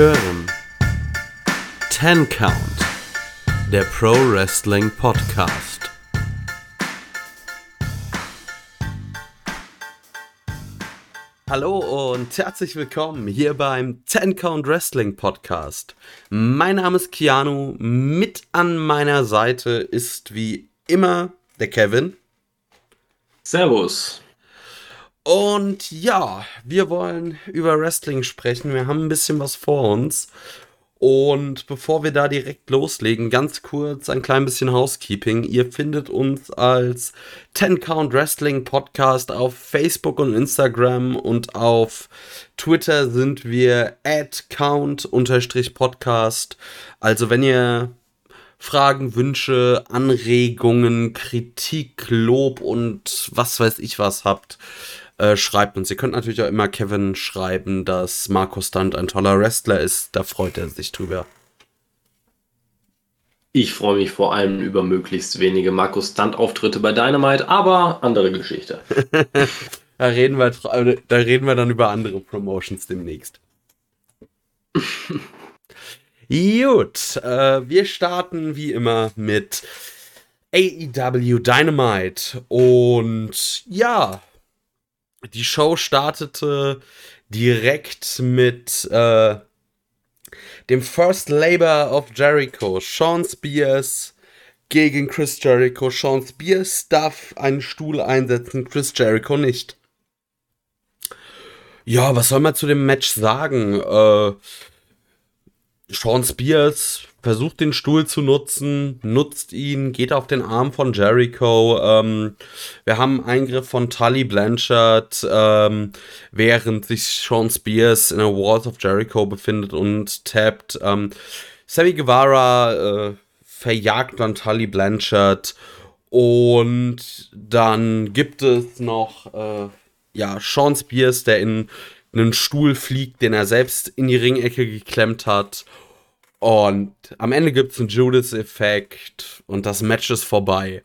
hören Ten Count, der Pro Wrestling Podcast. Hallo und herzlich willkommen hier beim Ten Count Wrestling Podcast. Mein Name ist Keanu, mit an meiner Seite ist wie immer der Kevin. Servus. Und ja, wir wollen über Wrestling sprechen. Wir haben ein bisschen was vor uns. Und bevor wir da direkt loslegen, ganz kurz ein klein bisschen Housekeeping. Ihr findet uns als 10 Count Wrestling Podcast auf Facebook und Instagram und auf Twitter sind wir at count-podcast. Also wenn ihr Fragen, Wünsche, Anregungen, Kritik, Lob und was weiß ich was habt, äh, schreibt uns. Ihr könnt natürlich auch immer Kevin schreiben, dass Markus Stunt ein toller Wrestler ist. Da freut er sich drüber. Ich freue mich vor allem über möglichst wenige Markus Stunt-Auftritte bei Dynamite, aber andere Geschichte. da, reden wir, da reden wir dann über andere Promotions demnächst. Gut, äh, wir starten wie immer mit AEW Dynamite. Und ja, die Show startete direkt mit äh, dem First Labor of Jericho. Sean Spears gegen Chris Jericho. Sean Spears darf einen Stuhl einsetzen, Chris Jericho nicht. Ja, was soll man zu dem Match sagen? Äh, Sean Spears versucht den Stuhl zu nutzen, nutzt ihn, geht auf den Arm von Jericho. Ähm, wir haben einen Eingriff von Tully Blanchard, ähm, während sich Sean Spears in der Walls of Jericho befindet und tappt. Ähm, Sammy Guevara äh, verjagt dann Tully Blanchard und dann gibt es noch äh, ja Sean Spears, der in einen Stuhl fliegt, den er selbst in die Ringecke geklemmt hat und am Ende gibt es einen Judas-Effekt und das Match ist vorbei.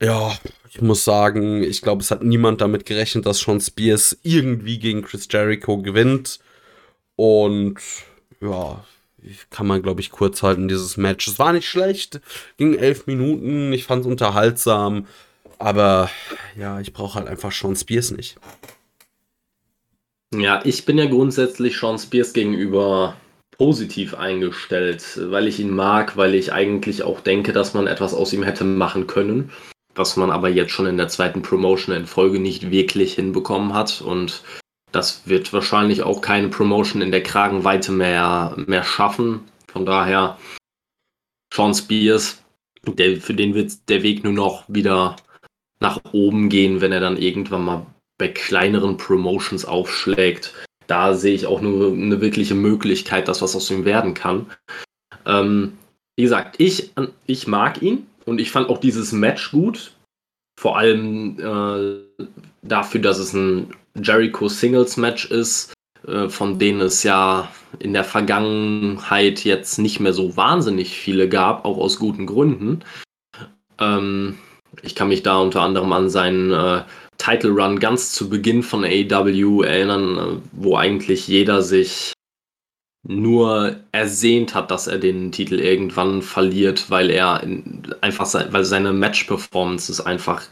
Ja, ich muss sagen, ich glaube, es hat niemand damit gerechnet, dass Sean Spears irgendwie gegen Chris Jericho gewinnt. Und ja, kann man, glaube ich, kurz halten, dieses Match. Es war nicht schlecht, ging elf Minuten, ich fand es unterhaltsam. Aber ja, ich brauche halt einfach Sean Spears nicht. Ja, ich bin ja grundsätzlich Sean Spears gegenüber positiv eingestellt, weil ich ihn mag, weil ich eigentlich auch denke, dass man etwas aus ihm hätte machen können, was man aber jetzt schon in der zweiten Promotion in Folge nicht wirklich hinbekommen hat und das wird wahrscheinlich auch keine Promotion in der Kragenweite mehr, mehr schaffen. Von daher, Sean Spears, der, für den wird der Weg nur noch wieder nach oben gehen, wenn er dann irgendwann mal bei kleineren Promotions aufschlägt da sehe ich auch nur eine wirkliche Möglichkeit, dass was aus ihm werden kann. Ähm, wie gesagt, ich, ich mag ihn und ich fand auch dieses Match gut. Vor allem äh, dafür, dass es ein Jericho Singles Match ist, äh, von denen es ja in der Vergangenheit jetzt nicht mehr so wahnsinnig viele gab, auch aus guten Gründen. Ähm, ich kann mich da unter anderem an seinen äh, Title Run ganz zu Beginn von AEW erinnern, wo eigentlich jeder sich nur ersehnt hat, dass er den Titel irgendwann verliert, weil er einfach weil seine Match Performances einfach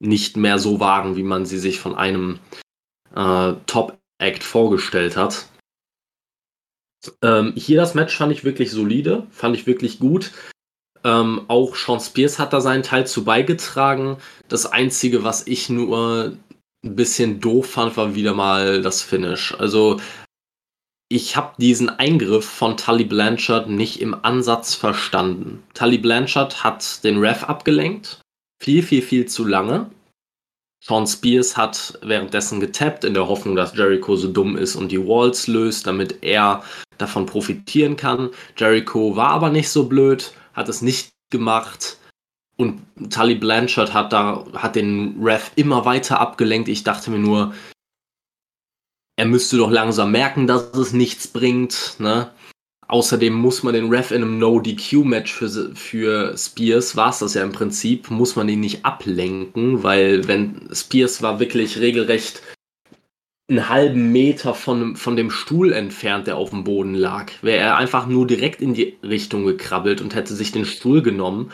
nicht mehr so waren, wie man sie sich von einem äh, Top Act vorgestellt hat. Ähm, hier das Match fand ich wirklich solide, fand ich wirklich gut. Ähm, auch Sean Spears hat da seinen Teil zu beigetragen. Das Einzige, was ich nur ein bisschen doof fand, war wieder mal das Finish. Also ich habe diesen Eingriff von Tully Blanchard nicht im Ansatz verstanden. Tully Blanchard hat den Ref abgelenkt. Viel, viel, viel zu lange. Sean Spears hat währenddessen getappt, in der Hoffnung, dass Jericho so dumm ist und die Walls löst, damit er davon profitieren kann. Jericho war aber nicht so blöd, hat es nicht gemacht. Und Tully Blanchard hat da, hat den Ref immer weiter abgelenkt. Ich dachte mir nur, er müsste doch langsam merken, dass es nichts bringt. Ne? Außerdem muss man den Ref in einem No-DQ-Match für, für Spears, war es das ja im Prinzip, muss man ihn nicht ablenken, weil wenn Spears war wirklich regelrecht einen halben Meter von, von dem Stuhl entfernt, der auf dem Boden lag. Wäre er einfach nur direkt in die Richtung gekrabbelt und hätte sich den Stuhl genommen,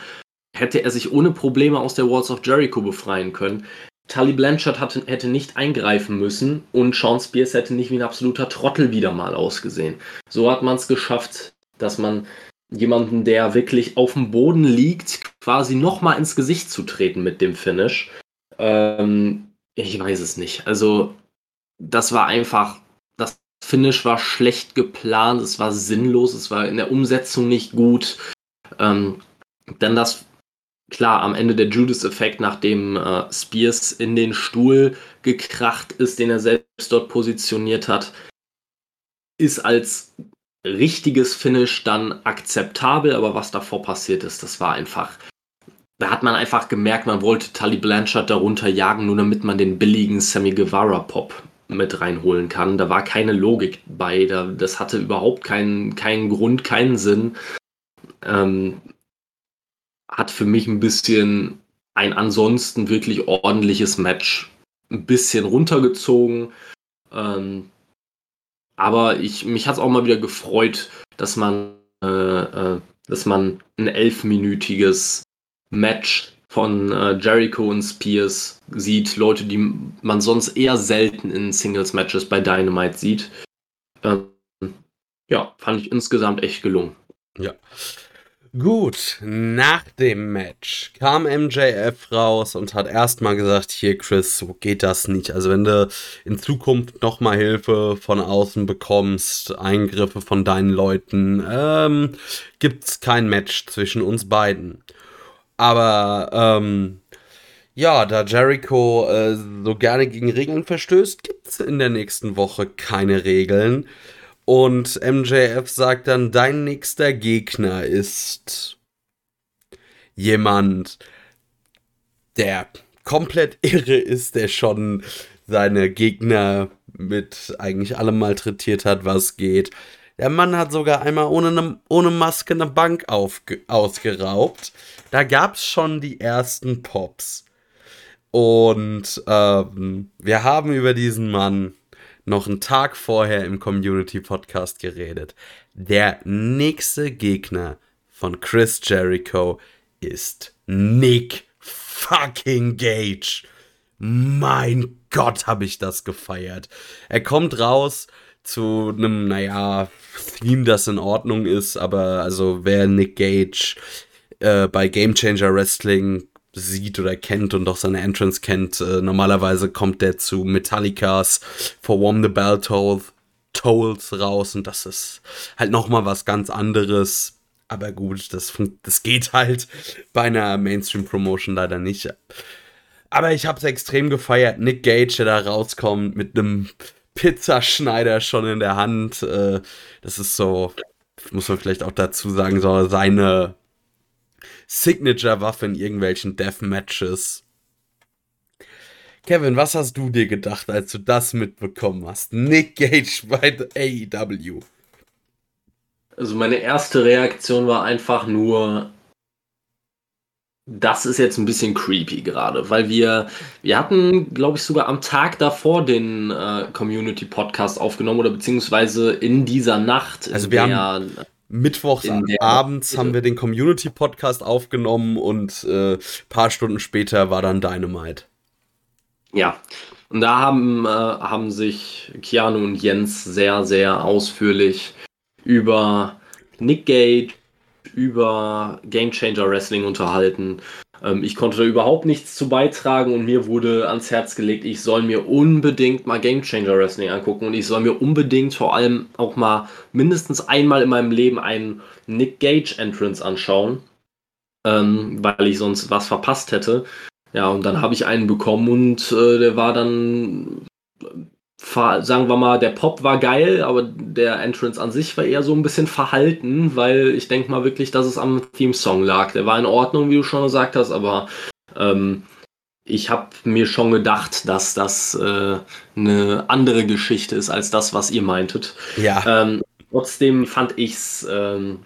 hätte er sich ohne Probleme aus der Walls of Jericho befreien können. Tully Blanchard hatte, hätte nicht eingreifen müssen und Sean Spears hätte nicht wie ein absoluter Trottel wieder mal ausgesehen. So hat man es geschafft, dass man jemanden, der wirklich auf dem Boden liegt, quasi nochmal ins Gesicht zu treten mit dem Finish. Ähm, ich weiß es nicht. Also, das war einfach, das Finish war schlecht geplant, es war sinnlos, es war in der Umsetzung nicht gut. Ähm, dann das, klar, am Ende der Judas-Effekt, nachdem äh, Spears in den Stuhl gekracht ist, den er selbst dort positioniert hat, ist als richtiges Finish dann akzeptabel, aber was davor passiert ist, das war einfach. Da hat man einfach gemerkt, man wollte Tully Blanchard darunter jagen, nur damit man den billigen Sammy Guevara Pop mit reinholen kann. Da war keine Logik bei, da, das hatte überhaupt keinen, keinen Grund, keinen Sinn. Ähm, hat für mich ein bisschen ein ansonsten wirklich ordentliches Match ein bisschen runtergezogen. Ähm, aber ich, mich hat es auch mal wieder gefreut, dass man, äh, äh, dass man ein elfminütiges Match von äh, Jericho und Spears sieht. Leute, die man sonst eher selten in Singles-Matches bei Dynamite sieht. Ähm, ja, fand ich insgesamt echt gelungen. Ja. Gut, nach dem Match kam MJF raus und hat erstmal gesagt, hier Chris, so geht das nicht. Also wenn du in Zukunft nochmal Hilfe von außen bekommst, Eingriffe von deinen Leuten, ähm, gibt's kein Match zwischen uns beiden. Aber, ähm, ja, da Jericho äh, so gerne gegen Regeln verstößt, gibt's in der nächsten Woche keine Regeln. Und MJF sagt dann, dein nächster Gegner ist jemand, der komplett irre ist, der schon seine Gegner mit eigentlich allem malträtiert hat, was geht. Der Mann hat sogar einmal ohne, ne, ohne Maske eine Bank aufge ausgeraubt. Da gab es schon die ersten Pops. Und ähm, wir haben über diesen Mann noch einen Tag vorher im Community Podcast geredet. Der nächste Gegner von Chris Jericho ist Nick fucking Gage. Mein Gott, habe ich das gefeiert. Er kommt raus zu einem, naja, Theme, das in Ordnung ist, aber also wer Nick Gage äh, bei Game Changer Wrestling sieht oder kennt und auch seine Entrance kennt. Äh, normalerweise kommt der zu Metallicas For Warm the Bell Toll, Tolls raus und das ist halt nochmal was ganz anderes. Aber gut, das, das geht halt bei einer Mainstream-Promotion leider nicht. Aber ich habe es extrem gefeiert. Nick Gage, der da rauskommt mit einem Pizzaschneider schon in der Hand. Äh, das ist so, muss man vielleicht auch dazu sagen, so seine Signature-Waffe in irgendwelchen Deathmatches. Kevin, was hast du dir gedacht, als du das mitbekommen hast? Nick Gage bei AEW. Also meine erste Reaktion war einfach nur, das ist jetzt ein bisschen creepy gerade, weil wir, wir hatten, glaube ich, sogar am Tag davor den äh, Community Podcast aufgenommen oder beziehungsweise in dieser Nacht. Also wir haben Mittwochs abends haben wir den Community-Podcast aufgenommen und äh, paar Stunden später war dann Dynamite. Ja, und da haben, äh, haben sich Keanu und Jens sehr, sehr ausführlich über Nick Gage, über Game Changer Wrestling unterhalten ähm, ich konnte da überhaupt nichts zu beitragen und mir wurde ans Herz gelegt, ich soll mir unbedingt mal Game Changer Wrestling angucken und ich soll mir unbedingt vor allem auch mal mindestens einmal in meinem Leben einen Nick Gage Entrance anschauen, ähm, weil ich sonst was verpasst hätte. Ja, und dann habe ich einen bekommen und äh, der war dann sagen wir mal, der Pop war geil, aber der Entrance an sich war eher so ein bisschen verhalten, weil ich denke mal wirklich, dass es am Theme-Song lag. Der war in Ordnung, wie du schon gesagt hast, aber ähm, ich habe mir schon gedacht, dass das äh, eine andere Geschichte ist als das, was ihr meintet. Ja. Ähm, trotzdem fand ich's, ähm,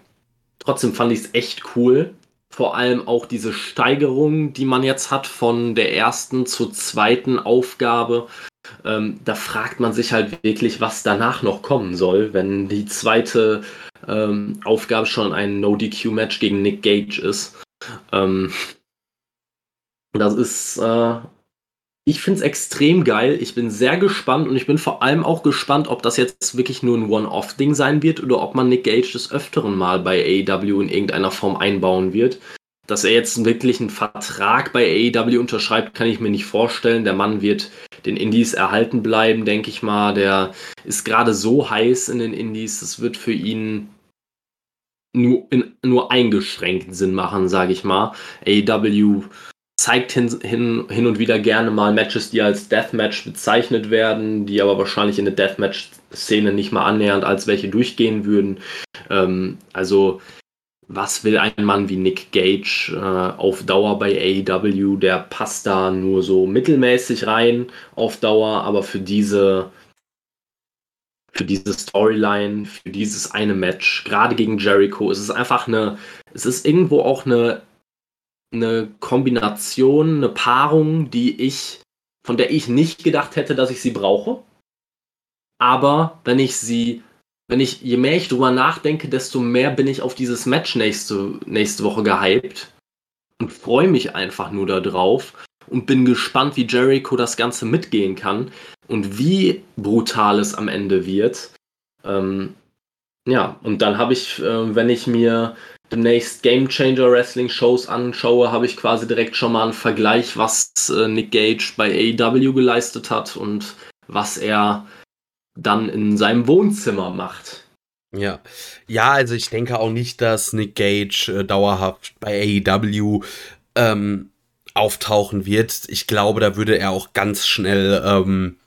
trotzdem fand ich's echt cool. Vor allem auch diese Steigerung, die man jetzt hat von der ersten zur zweiten Aufgabe ähm, da fragt man sich halt wirklich, was danach noch kommen soll, wenn die zweite ähm, Aufgabe schon ein No-DQ-Match gegen Nick Gage ist. Ähm, das ist, äh, ich finde es extrem geil. Ich bin sehr gespannt und ich bin vor allem auch gespannt, ob das jetzt wirklich nur ein One-Off-Ding sein wird oder ob man Nick Gage des Öfteren mal bei AEW in irgendeiner Form einbauen wird. Dass er jetzt wirklich einen Vertrag bei AEW unterschreibt, kann ich mir nicht vorstellen. Der Mann wird den Indies erhalten bleiben, denke ich mal. Der ist gerade so heiß in den Indies, es wird für ihn nur, in, nur eingeschränkt Sinn machen, sage ich mal. AEW zeigt hin, hin, hin und wieder gerne mal Matches, die als Deathmatch bezeichnet werden, die aber wahrscheinlich in der Deathmatch-Szene nicht mal annähernd als welche durchgehen würden. Ähm, also was will ein Mann wie Nick Gage äh, auf Dauer bei AEW? Der passt da nur so mittelmäßig rein auf Dauer, aber für diese für diese Storyline, für dieses eine Match, gerade gegen Jericho, ist es einfach eine, es ist irgendwo auch eine, eine Kombination, eine Paarung, die ich, von der ich nicht gedacht hätte, dass ich sie brauche. Aber wenn ich sie wenn ich, je mehr ich drüber nachdenke, desto mehr bin ich auf dieses Match nächste, nächste Woche gehypt und freue mich einfach nur darauf und bin gespannt, wie Jericho das Ganze mitgehen kann und wie brutal es am Ende wird. Ähm, ja, und dann habe ich, äh, wenn ich mir demnächst Game Changer Wrestling Shows anschaue, habe ich quasi direkt schon mal einen Vergleich, was äh, Nick Gage bei AEW geleistet hat und was er dann in seinem Wohnzimmer macht. Ja, ja, also ich denke auch nicht, dass Nick Gage äh, dauerhaft bei AEW ähm, auftauchen wird. Ich glaube, da würde er auch ganz schnell ähm,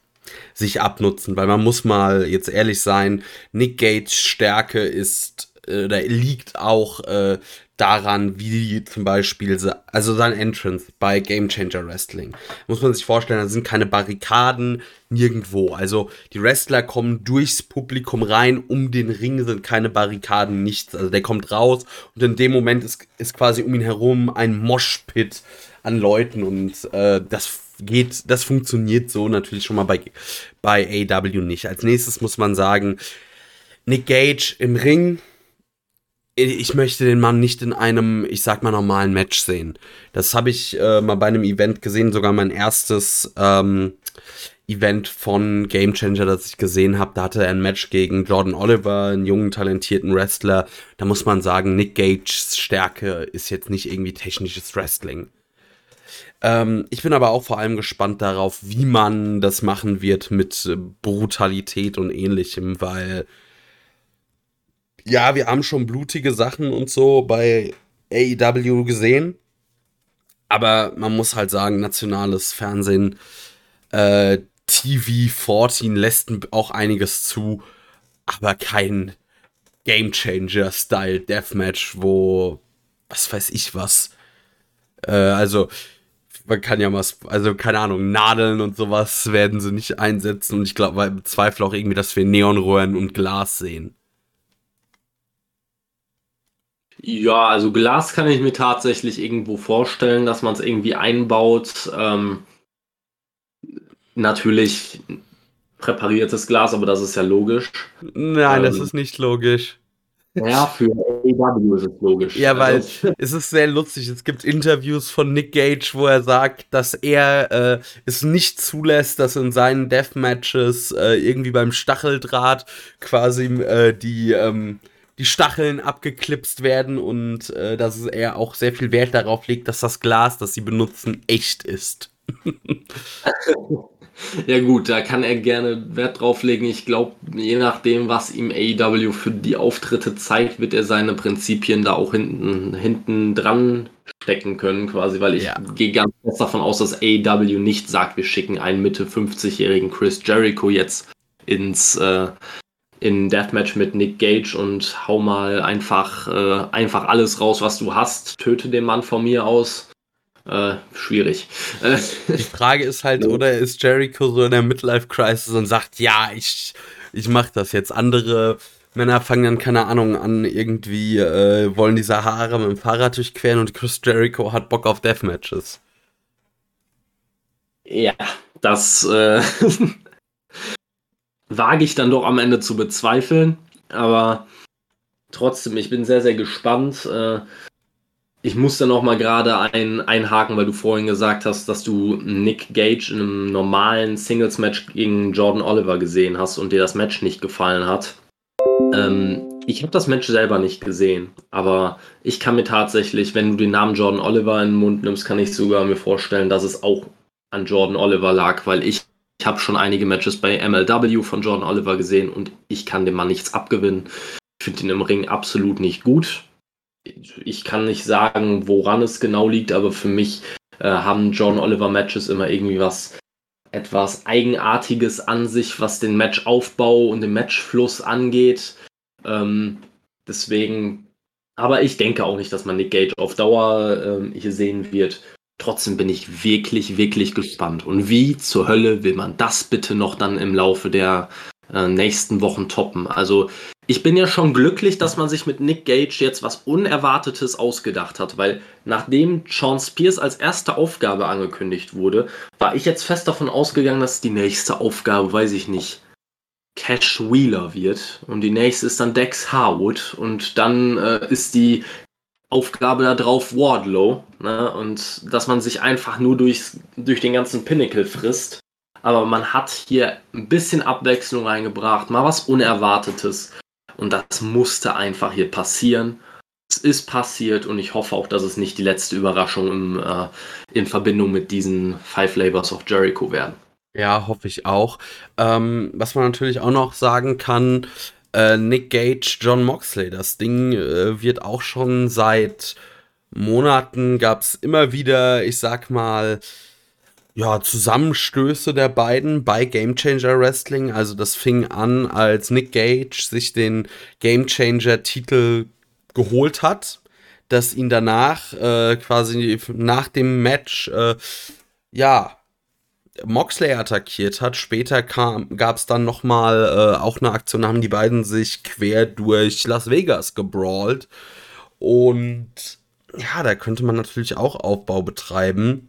sich abnutzen, weil man muss mal jetzt ehrlich sein, Nick Gage Stärke ist, äh, da liegt auch äh, daran, wie zum Beispiel, also sein Entrance bei Game Changer Wrestling. Muss man sich vorstellen, da sind keine Barrikaden nirgendwo. Also die Wrestler kommen durchs Publikum rein, um den Ring sind keine Barrikaden, nichts. Also der kommt raus und in dem Moment ist, ist quasi um ihn herum ein Moshpit an Leuten und äh, das geht, das funktioniert so natürlich schon mal bei, bei AW nicht. Als nächstes muss man sagen, Nick Gage im Ring ich möchte den Mann nicht in einem, ich sag mal, normalen Match sehen. Das habe ich äh, mal bei einem Event gesehen, sogar mein erstes ähm, Event von Game Changer, das ich gesehen habe. Da hatte er ein Match gegen Jordan Oliver, einen jungen, talentierten Wrestler. Da muss man sagen, Nick Gages Stärke ist jetzt nicht irgendwie technisches Wrestling. Ähm, ich bin aber auch vor allem gespannt darauf, wie man das machen wird mit Brutalität und ähnlichem, weil ja, wir haben schon blutige Sachen und so bei AEW gesehen. Aber man muss halt sagen, nationales Fernsehen, äh, TV 14 lässt auch einiges zu, aber kein Game Changer-Style Deathmatch, wo, was weiß ich was. Äh, also, man kann ja mal, also keine Ahnung, Nadeln und sowas werden sie nicht einsetzen und ich glaube, bezweifle auch irgendwie, dass wir Neonröhren und Glas sehen. Ja, also Glas kann ich mir tatsächlich irgendwo vorstellen, dass man es irgendwie einbaut. Ähm, natürlich präpariertes Glas, aber das ist ja logisch. Nein, ähm, das ist nicht logisch. Ja, für AEW ist es logisch. Ja, weil also, es ist sehr lustig. Es gibt Interviews von Nick Gage, wo er sagt, dass er äh, es nicht zulässt, dass in seinen Deathmatches äh, irgendwie beim Stacheldraht quasi äh, die ähm, die Stacheln abgeklipst werden und äh, dass er auch sehr viel Wert darauf legt, dass das Glas, das sie benutzen, echt ist. ja gut, da kann er gerne Wert drauf legen. Ich glaube, je nachdem, was ihm AEW für die Auftritte zeigt, wird er seine Prinzipien da auch hinten, hinten dran stecken können, quasi, weil ich ja. gehe ganz fest davon aus, dass AEW nicht sagt, wir schicken einen Mitte 50-jährigen Chris Jericho jetzt ins äh, in Deathmatch mit Nick Gage und hau mal einfach, äh, einfach alles raus, was du hast. Töte den Mann von mir aus. Äh, schwierig. Die Frage ist halt, oder ist Jericho so in der Midlife-Crisis und sagt, ja, ich, ich mach das jetzt. Andere Männer fangen dann, keine Ahnung, an, irgendwie äh, wollen die Sahara mit dem Fahrrad durchqueren und Chris Jericho hat Bock auf Deathmatches. Ja, Das äh, wage ich dann doch am Ende zu bezweifeln. Aber trotzdem, ich bin sehr, sehr gespannt. Äh, ich muss dann noch mal gerade ein, einhaken, weil du vorhin gesagt hast, dass du Nick Gage in einem normalen Singles-Match gegen Jordan Oliver gesehen hast und dir das Match nicht gefallen hat. Ähm, ich habe das Match selber nicht gesehen, aber ich kann mir tatsächlich, wenn du den Namen Jordan Oliver in den Mund nimmst, kann ich sogar mir vorstellen, dass es auch an Jordan Oliver lag, weil ich, ich habe schon einige Matches bei MLW von Jordan Oliver gesehen und ich kann dem Mann nichts abgewinnen. Ich finde ihn im Ring absolut nicht gut. Ich kann nicht sagen, woran es genau liegt, aber für mich äh, haben Jordan Oliver Matches immer irgendwie was etwas Eigenartiges an sich, was den Matchaufbau und den Matchfluss angeht. Ähm, deswegen, aber ich denke auch nicht, dass man Nick Gage auf Dauer ähm, hier sehen wird. Trotzdem bin ich wirklich, wirklich gespannt. Und wie zur Hölle will man das bitte noch dann im Laufe der äh, nächsten Wochen toppen? Also ich bin ja schon glücklich, dass man sich mit Nick Gage jetzt was Unerwartetes ausgedacht hat, weil nachdem Sean Spears als erste Aufgabe angekündigt wurde, war ich jetzt fest davon ausgegangen, dass die nächste Aufgabe, weiß ich nicht, Cash Wheeler wird und die nächste ist dann Dex Harwood und dann äh, ist die Aufgabe da drauf Wardlow ne? und dass man sich einfach nur durchs, durch den ganzen Pinnacle frisst. Aber man hat hier ein bisschen Abwechslung reingebracht, mal was Unerwartetes und das musste einfach hier passieren. Es ist passiert und ich hoffe auch, dass es nicht die letzte Überraschung im, äh, in Verbindung mit diesen Five Labors of Jericho werden. Ja, hoffe ich auch. Ähm, was man natürlich auch noch sagen kann, äh, Nick Gage, John Moxley, das Ding äh, wird auch schon seit Monaten, gab es immer wieder, ich sag mal, ja, Zusammenstöße der beiden bei Game Changer Wrestling. Also das fing an, als Nick Gage sich den Game Changer Titel geholt hat, dass ihn danach äh, quasi nach dem Match äh, ja Moxley attackiert hat. Später gab es dann noch mal äh, auch eine Aktion, haben die beiden sich quer durch Las Vegas gebrawlt. Und ja, da könnte man natürlich auch Aufbau betreiben.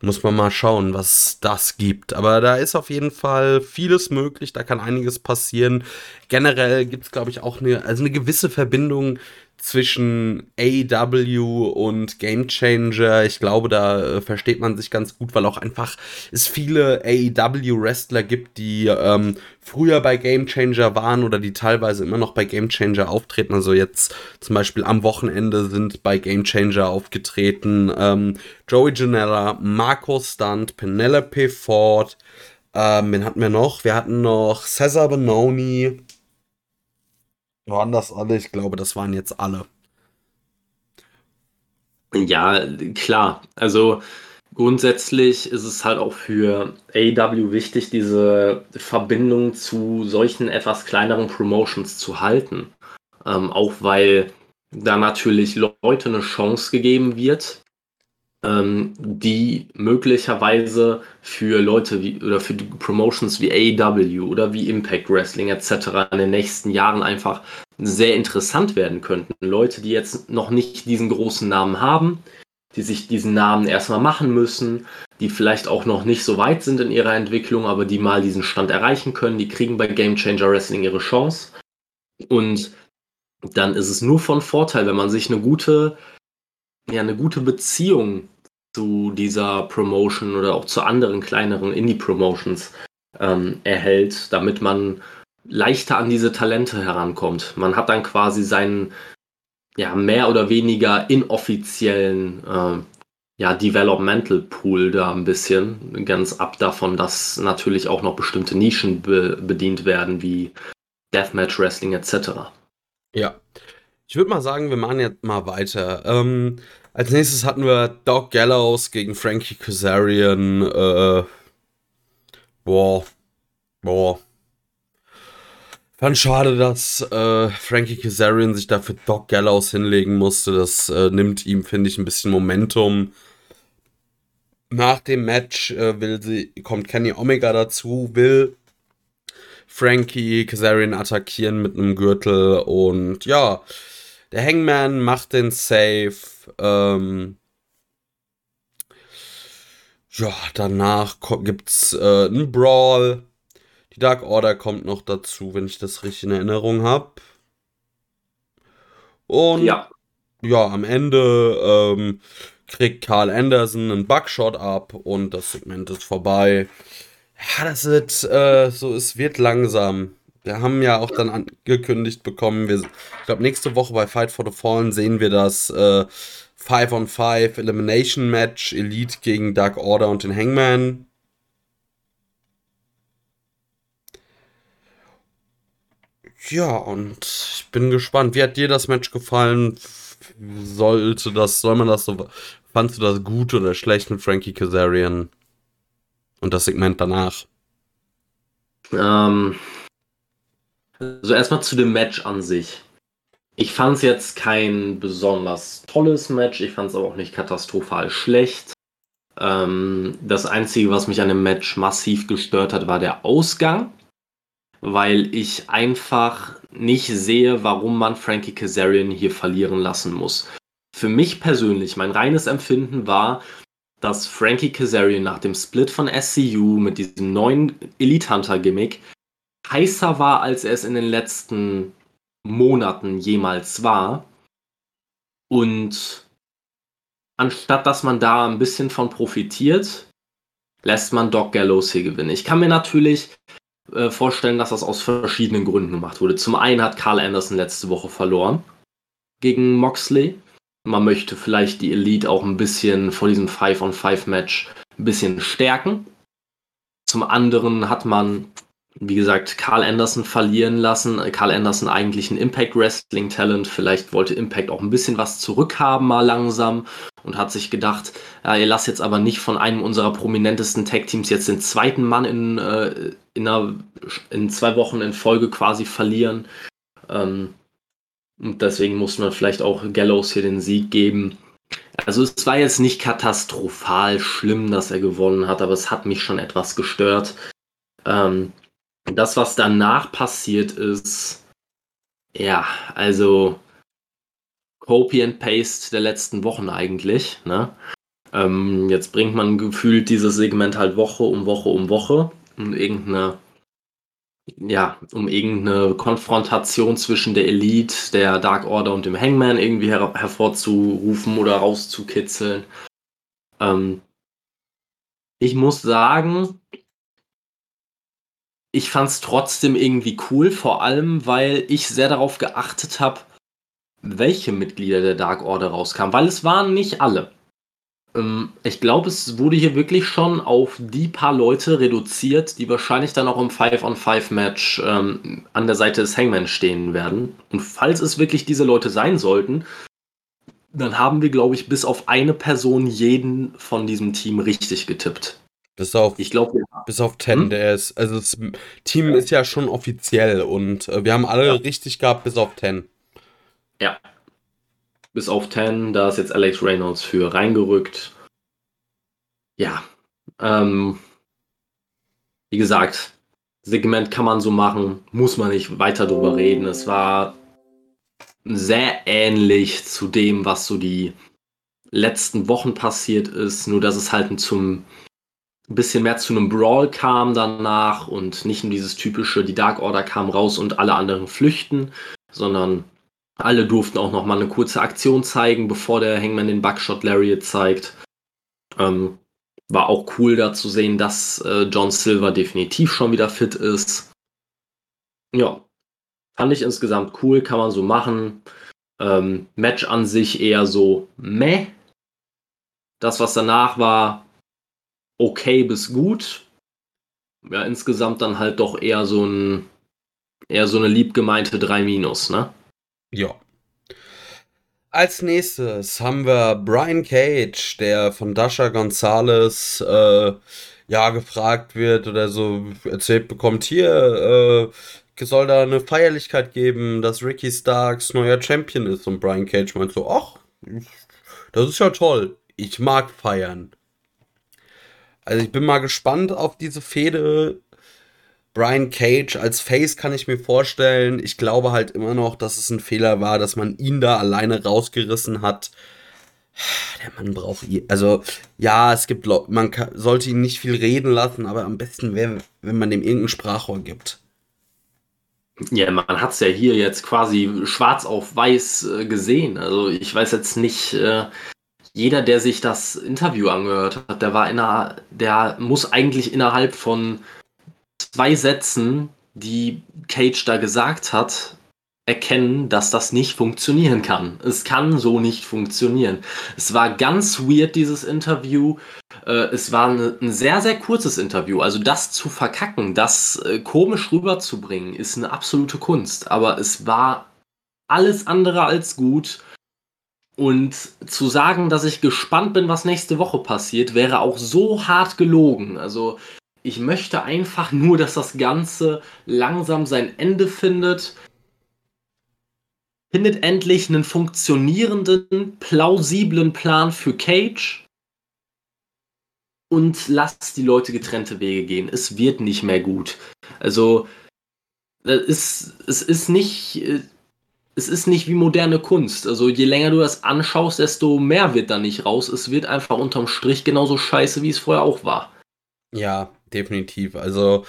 Muss man mal schauen, was das gibt. Aber da ist auf jeden Fall vieles möglich, da kann einiges passieren. Generell gibt es, glaube ich, auch eine, also eine gewisse Verbindung zwischen AEW und Game Changer. Ich glaube, da äh, versteht man sich ganz gut, weil auch einfach es viele AEW-Wrestler gibt, die ähm, früher bei Game Changer waren oder die teilweise immer noch bei Game Changer auftreten. Also jetzt zum Beispiel am Wochenende sind bei Game Changer aufgetreten ähm, Joey Janella, Marco Stunt, Penelope Ford. Ähm, wen hatten wir noch? Wir hatten noch Cesar Benoni, waren das alle? Ich glaube, das waren jetzt alle. Ja, klar. Also grundsätzlich ist es halt auch für AW wichtig, diese Verbindung zu solchen etwas kleineren Promotions zu halten. Ähm, auch weil da natürlich Leute eine Chance gegeben wird, ähm, die möglicherweise für Leute wie oder für Promotions wie AEW oder wie Impact Wrestling etc. in den nächsten Jahren einfach sehr interessant werden könnten. Leute, die jetzt noch nicht diesen großen Namen haben, die sich diesen Namen erstmal machen müssen, die vielleicht auch noch nicht so weit sind in ihrer Entwicklung, aber die mal diesen Stand erreichen können, die kriegen bei Game Changer Wrestling ihre Chance. Und dann ist es nur von Vorteil, wenn man sich eine gute ja, eine gute Beziehung zu dieser Promotion oder auch zu anderen kleineren Indie-Promotions ähm, erhält, damit man leichter an diese Talente herankommt. Man hat dann quasi seinen ja, mehr oder weniger inoffiziellen äh, ja, Developmental Pool da ein bisschen, ganz ab davon, dass natürlich auch noch bestimmte Nischen be bedient werden, wie Deathmatch Wrestling etc. Ja, ich würde mal sagen, wir machen jetzt mal weiter. Ähm, als nächstes hatten wir Doc Gallows gegen Frankie Kazarian. Äh, boah, boah. Fand schade, dass äh, Frankie Kazarian sich dafür Doc Gallows hinlegen musste. Das äh, nimmt ihm, finde ich, ein bisschen Momentum. Nach dem Match äh, will sie, kommt Kenny Omega dazu, will Frankie Kazarian attackieren mit einem Gürtel und ja, der Hangman macht den Save. Ähm, Ja, danach gibt's äh, einen Brawl. Die Dark Order kommt noch dazu, wenn ich das richtig in Erinnerung habe. Und ja. ja, am Ende ähm, kriegt Carl Anderson einen Bugshot ab und das Segment ist vorbei. Ja, das wird äh, so, es wird langsam. Wir haben ja auch dann angekündigt bekommen, wir, ich glaube, nächste Woche bei Fight for the Fallen sehen wir das äh, 5 on 5 Elimination Match Elite gegen Dark Order und den Hangman. Ja, und ich bin gespannt. Wie hat dir das Match gefallen? Sollte das, soll man das so, fandst du das gut oder schlecht mit Frankie Kazarian? Und das Segment danach? Ähm, also erstmal zu dem Match an sich. Ich fand es jetzt kein besonders tolles Match, ich fand es aber auch nicht katastrophal schlecht. Ähm, das Einzige, was mich an dem Match massiv gestört hat, war der Ausgang, weil ich einfach nicht sehe, warum man Frankie Kazarian hier verlieren lassen muss. Für mich persönlich, mein reines Empfinden war, dass Frankie Kazarian nach dem Split von SCU mit diesem neuen Elite Hunter Gimmick heißer war, als er es in den letzten Monaten jemals war. Und anstatt dass man da ein bisschen von profitiert, lässt man Doc Gallows hier gewinnen. Ich kann mir natürlich äh, vorstellen, dass das aus verschiedenen Gründen gemacht wurde. Zum einen hat Carl Anderson letzte Woche verloren gegen Moxley. Man möchte vielleicht die Elite auch ein bisschen vor diesem 5-on-5-Match ein bisschen stärken. Zum anderen hat man wie gesagt, Carl Anderson verlieren lassen. Carl Anderson eigentlich ein Impact Wrestling Talent. Vielleicht wollte Impact auch ein bisschen was zurückhaben mal langsam und hat sich gedacht, ja, ihr lasst jetzt aber nicht von einem unserer prominentesten Tag Teams jetzt den zweiten Mann in, äh, in, einer, in zwei Wochen in Folge quasi verlieren. Ähm, und deswegen muss man vielleicht auch Gallows hier den Sieg geben. Also es war jetzt nicht katastrophal schlimm, dass er gewonnen hat, aber es hat mich schon etwas gestört. Ähm, das, was danach passiert ist, ja, also Copy and Paste der letzten Wochen eigentlich. Ne? Ähm, jetzt bringt man gefühlt dieses Segment halt Woche um Woche um Woche, um irgendeine, ja, um irgendeine Konfrontation zwischen der Elite, der Dark Order und dem Hangman irgendwie her hervorzurufen oder rauszukitzeln. Ähm, ich muss sagen, ich fand es trotzdem irgendwie cool, vor allem weil ich sehr darauf geachtet habe, welche Mitglieder der Dark Order rauskamen, weil es waren nicht alle. Ähm, ich glaube, es wurde hier wirklich schon auf die paar Leute reduziert, die wahrscheinlich dann auch im 5-on-5-Match ähm, an der Seite des Hangman stehen werden. Und falls es wirklich diese Leute sein sollten, dann haben wir, glaube ich, bis auf eine Person jeden von diesem Team richtig getippt. Bis auf, ich glaube, ja. bis auf 10, hm? der ist, also das Team ist ja schon offiziell und äh, wir haben alle ja. richtig gehabt, bis auf 10. Ja. Bis auf 10, da ist jetzt Alex Reynolds für reingerückt. Ja. Ähm, wie gesagt, Segment kann man so machen, muss man nicht weiter drüber reden. Es war sehr ähnlich zu dem, was so die letzten Wochen passiert ist, nur dass es halt zum ein bisschen mehr zu einem Brawl kam danach und nicht nur dieses typische, die Dark Order kam raus und alle anderen flüchten, sondern alle durften auch noch mal eine kurze Aktion zeigen, bevor der Hangman den Buckshot Lariat zeigt. Ähm, war auch cool da zu sehen, dass äh, John Silver definitiv schon wieder fit ist. Ja, fand ich insgesamt cool, kann man so machen. Ähm, Match an sich eher so meh. Das, was danach war, okay bis gut. Ja, insgesamt dann halt doch eher so ein eher so eine lieb gemeinte 3 minus, ne? Ja. Als nächstes haben wir Brian Cage, der von Dasha Gonzalez äh, ja gefragt wird oder so erzählt bekommt, hier äh, soll da eine Feierlichkeit geben, dass Ricky Starks neuer Champion ist und Brian Cage meint so, ach, das ist ja toll, ich mag feiern. Also ich bin mal gespannt auf diese Fehde. Brian Cage als Face kann ich mir vorstellen. Ich glaube halt immer noch, dass es ein Fehler war, dass man ihn da alleine rausgerissen hat. Der Mann braucht, also ja, es gibt, man sollte ihn nicht viel reden lassen, aber am besten wäre, wenn man dem irgendein Sprachrohr gibt. Ja, man hat es ja hier jetzt quasi schwarz auf weiß äh, gesehen. Also ich weiß jetzt nicht, äh, jeder, der sich das Interview angehört hat, der war inner, der muss eigentlich innerhalb von zwei Sätzen, die Cage da gesagt hat, erkennen, dass das nicht funktionieren kann. Es kann so nicht funktionieren. Es war ganz weird, dieses Interview. Äh, es war ein sehr, sehr kurzes Interview. Also das zu verkacken, das äh, komisch rüberzubringen, ist eine absolute Kunst. Aber es war alles andere als gut. Und zu sagen, dass ich gespannt bin, was nächste Woche passiert, wäre auch so hart gelogen. Also ich möchte einfach nur, dass das Ganze langsam sein Ende findet findet endlich einen funktionierenden, plausiblen Plan für Cage und lasst die Leute getrennte Wege gehen. Es wird nicht mehr gut. Also, es ist, es ist nicht. Es ist nicht wie moderne Kunst. Also je länger du das anschaust, desto mehr wird da nicht raus. Es wird einfach unterm Strich genauso scheiße, wie es vorher auch war. Ja, definitiv. Also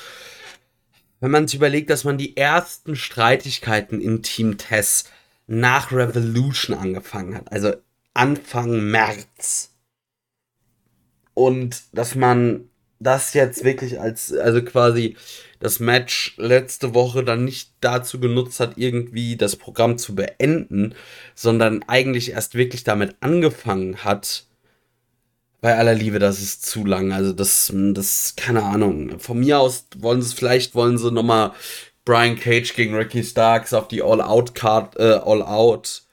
wenn man sich überlegt, dass man die ersten Streitigkeiten in Team Tess nach Revolution angefangen hat. Also Anfang März. Und dass man das jetzt wirklich als, also quasi das Match letzte Woche dann nicht dazu genutzt hat, irgendwie das Programm zu beenden, sondern eigentlich erst wirklich damit angefangen hat. Bei aller Liebe, das ist zu lang. Also das, das, keine Ahnung. Von mir aus wollen sie es, vielleicht wollen sie nochmal Brian Cage gegen Ricky Starks auf die All-Out-Card, äh, All-Out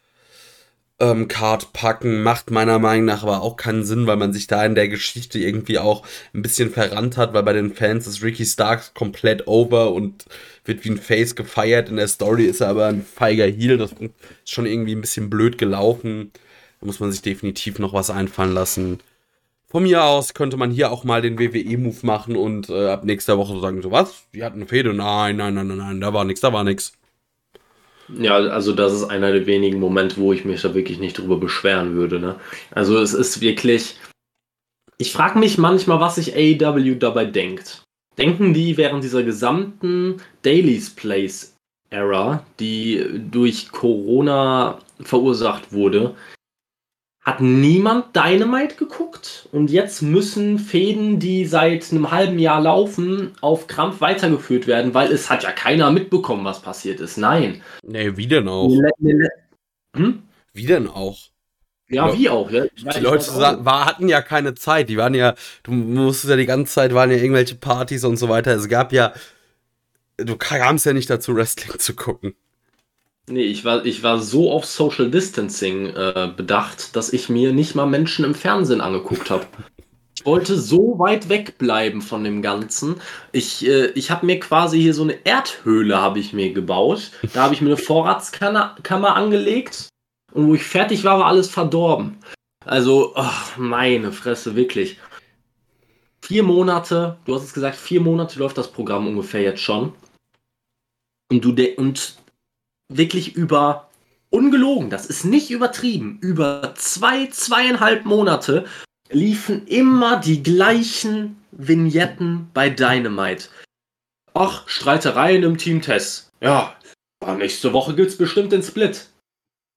ähm, Card packen, macht meiner Meinung nach aber auch keinen Sinn, weil man sich da in der Geschichte irgendwie auch ein bisschen verrannt hat, weil bei den Fans ist Ricky Starks komplett over und wird wie ein Face gefeiert. In der Story ist er aber ein feiger Heel. Das ist schon irgendwie ein bisschen blöd gelaufen. Da muss man sich definitiv noch was einfallen lassen. Von mir aus könnte man hier auch mal den WWE-Move machen und äh, ab nächster Woche sagen, so was, die hatten eine Fehde. Nein, nein, nein, nein, nein, da war nichts, da war nichts. Ja, also das ist einer der wenigen Momente, wo ich mich da wirklich nicht drüber beschweren würde. Ne? Also es ist wirklich. Ich frage mich manchmal, was sich AEW dabei denkt. Denken die während dieser gesamten Daily's Place Era, die durch Corona verursacht wurde, hat niemand Dynamite geguckt und jetzt müssen Fäden, die seit einem halben Jahr laufen, auf Krampf weitergeführt werden, weil es hat ja keiner mitbekommen, was passiert ist. Nein. Nee, wie denn auch? Hm? Wie denn auch? Ja, ja, wie auch, ja. Die Leute war, hatten ja keine Zeit. Die waren ja, du musstest ja die ganze Zeit, waren ja irgendwelche Partys und so weiter. Es gab ja, du kamst ja nicht dazu, Wrestling zu gucken. Nee, ich war, ich war so auf Social Distancing äh, bedacht, dass ich mir nicht mal Menschen im Fernsehen angeguckt habe. Ich wollte so weit wegbleiben von dem Ganzen. Ich, äh, ich habe mir quasi hier so eine Erdhöhle habe ich mir gebaut. Da habe ich mir eine Vorratskammer angelegt und wo ich fertig war, war alles verdorben. Also, oh, meine Fresse, wirklich. Vier Monate, du hast es gesagt, vier Monate läuft das Programm ungefähr jetzt schon. Und du und wirklich über, ungelogen, das ist nicht übertrieben, über zwei, zweieinhalb Monate liefen immer die gleichen Vignetten bei Dynamite. Ach, Streitereien im Team Tess. Ja, nächste Woche gibt's bestimmt den Split.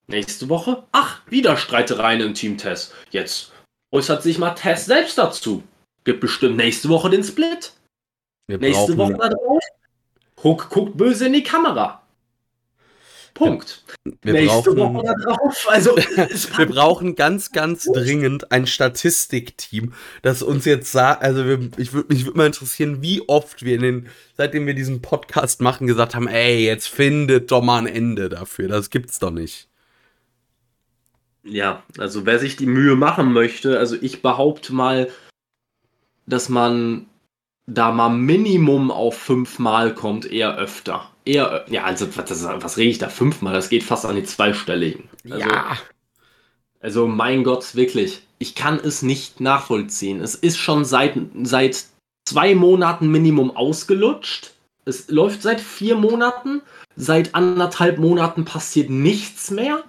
Nächste Woche? Ach, wieder Streitereien im Team Tess. Jetzt äußert sich mal Tess selbst dazu. Gibt bestimmt nächste Woche den Split. Wir nächste Woche darauf. Hook guckt böse in die Kamera. Punkt. Wir Nächste brauchen, Woche drauf. Also, wir brauchen ganz, ganz dringend ein Statistikteam, das uns jetzt sagt, also wir, ich würde mich würd mal interessieren, wie oft wir in den, seitdem wir diesen Podcast machen, gesagt haben, ey, jetzt findet doch mal ein Ende dafür. Das gibt's doch nicht. Ja, also wer sich die Mühe machen möchte, also ich behaupte mal, dass man da mal Minimum auf fünfmal kommt, eher öfter eher, ja, also was, was rede ich da fünfmal? Das geht fast an die zweistelligen. Also, ja. Also mein Gott, wirklich, ich kann es nicht nachvollziehen. Es ist schon seit, seit zwei Monaten Minimum ausgelutscht. Es läuft seit vier Monaten. Seit anderthalb Monaten passiert nichts mehr.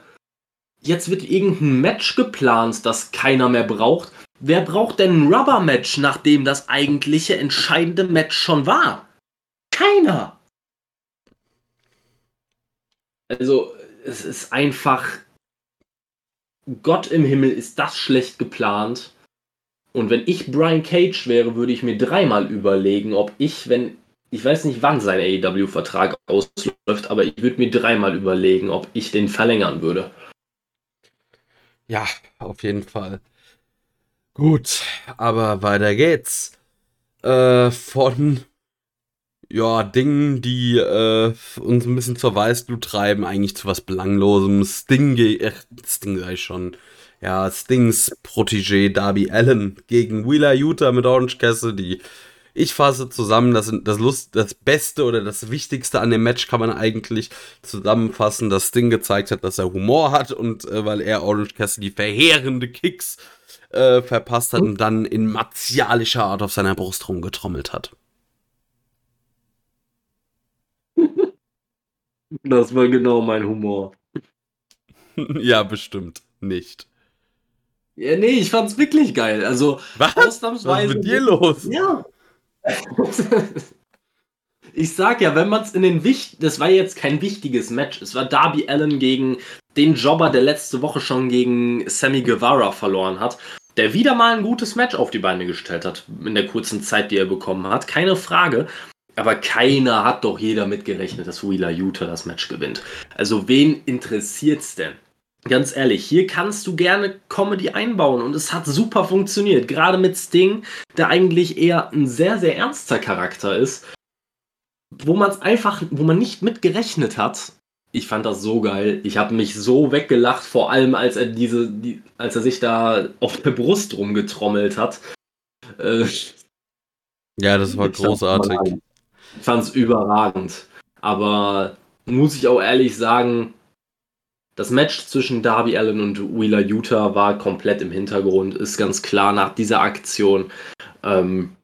jetzt wird irgendein Match geplant, das keiner mehr braucht. Wer braucht denn ein Rubber-Match, nachdem das eigentliche entscheidende Match schon war? Keiner. Also, es ist einfach. Gott im Himmel ist das schlecht geplant. Und wenn ich Brian Cage wäre, würde ich mir dreimal überlegen, ob ich, wenn. Ich weiß nicht, wann sein AEW-Vertrag ausläuft, aber ich würde mir dreimal überlegen, ob ich den verlängern würde. Ja, auf jeden Fall. Gut, aber weiter geht's. Äh, von ja, Dingen, die äh, uns ein bisschen zur Weißglut treiben, eigentlich zu was Belanglosem. Sting, äh, Sting sei schon. Ja, Stings Protégé Darby Allen gegen Wheeler Utah mit Orange Cassidy. Ich fasse zusammen, das, das, Lust, das Beste oder das Wichtigste an dem Match kann man eigentlich zusammenfassen, dass Sting gezeigt hat, dass er Humor hat und äh, weil er Orange Cassidy verheerende Kicks äh, verpasst hat und dann in martialischer Art auf seiner Brust rumgetrommelt hat. Das war genau mein Humor. ja, bestimmt nicht. Ja, nee, ich fand's wirklich geil. Also, was? Ausnahmsweise. Was ist mit dir los? Ja. ich sag ja, wenn man es in den Wicht, das war jetzt kein wichtiges Match. Es war Darby Allen gegen den Jobber, der letzte Woche schon gegen Sammy Guevara verloren hat, der wieder mal ein gutes Match auf die Beine gestellt hat in der kurzen Zeit, die er bekommen hat. Keine Frage. Aber keiner hat doch jeder mitgerechnet, dass Wheeler Utah das Match gewinnt. Also wen interessiert's denn? Ganz ehrlich, hier kannst du gerne Comedy einbauen und es hat super funktioniert. Gerade mit Sting, der eigentlich eher ein sehr, sehr ernster Charakter ist, wo man es einfach, wo man nicht mitgerechnet hat. Ich fand das so geil. Ich habe mich so weggelacht, vor allem als er diese, die, als er sich da auf der Brust rumgetrommelt hat. Äh, ja, das war großartig. Ich fand es überragend. Aber muss ich auch ehrlich sagen, das Match zwischen Darby Allen und Wheeler Utah war komplett im Hintergrund, ist ganz klar nach dieser Aktion. Ähm,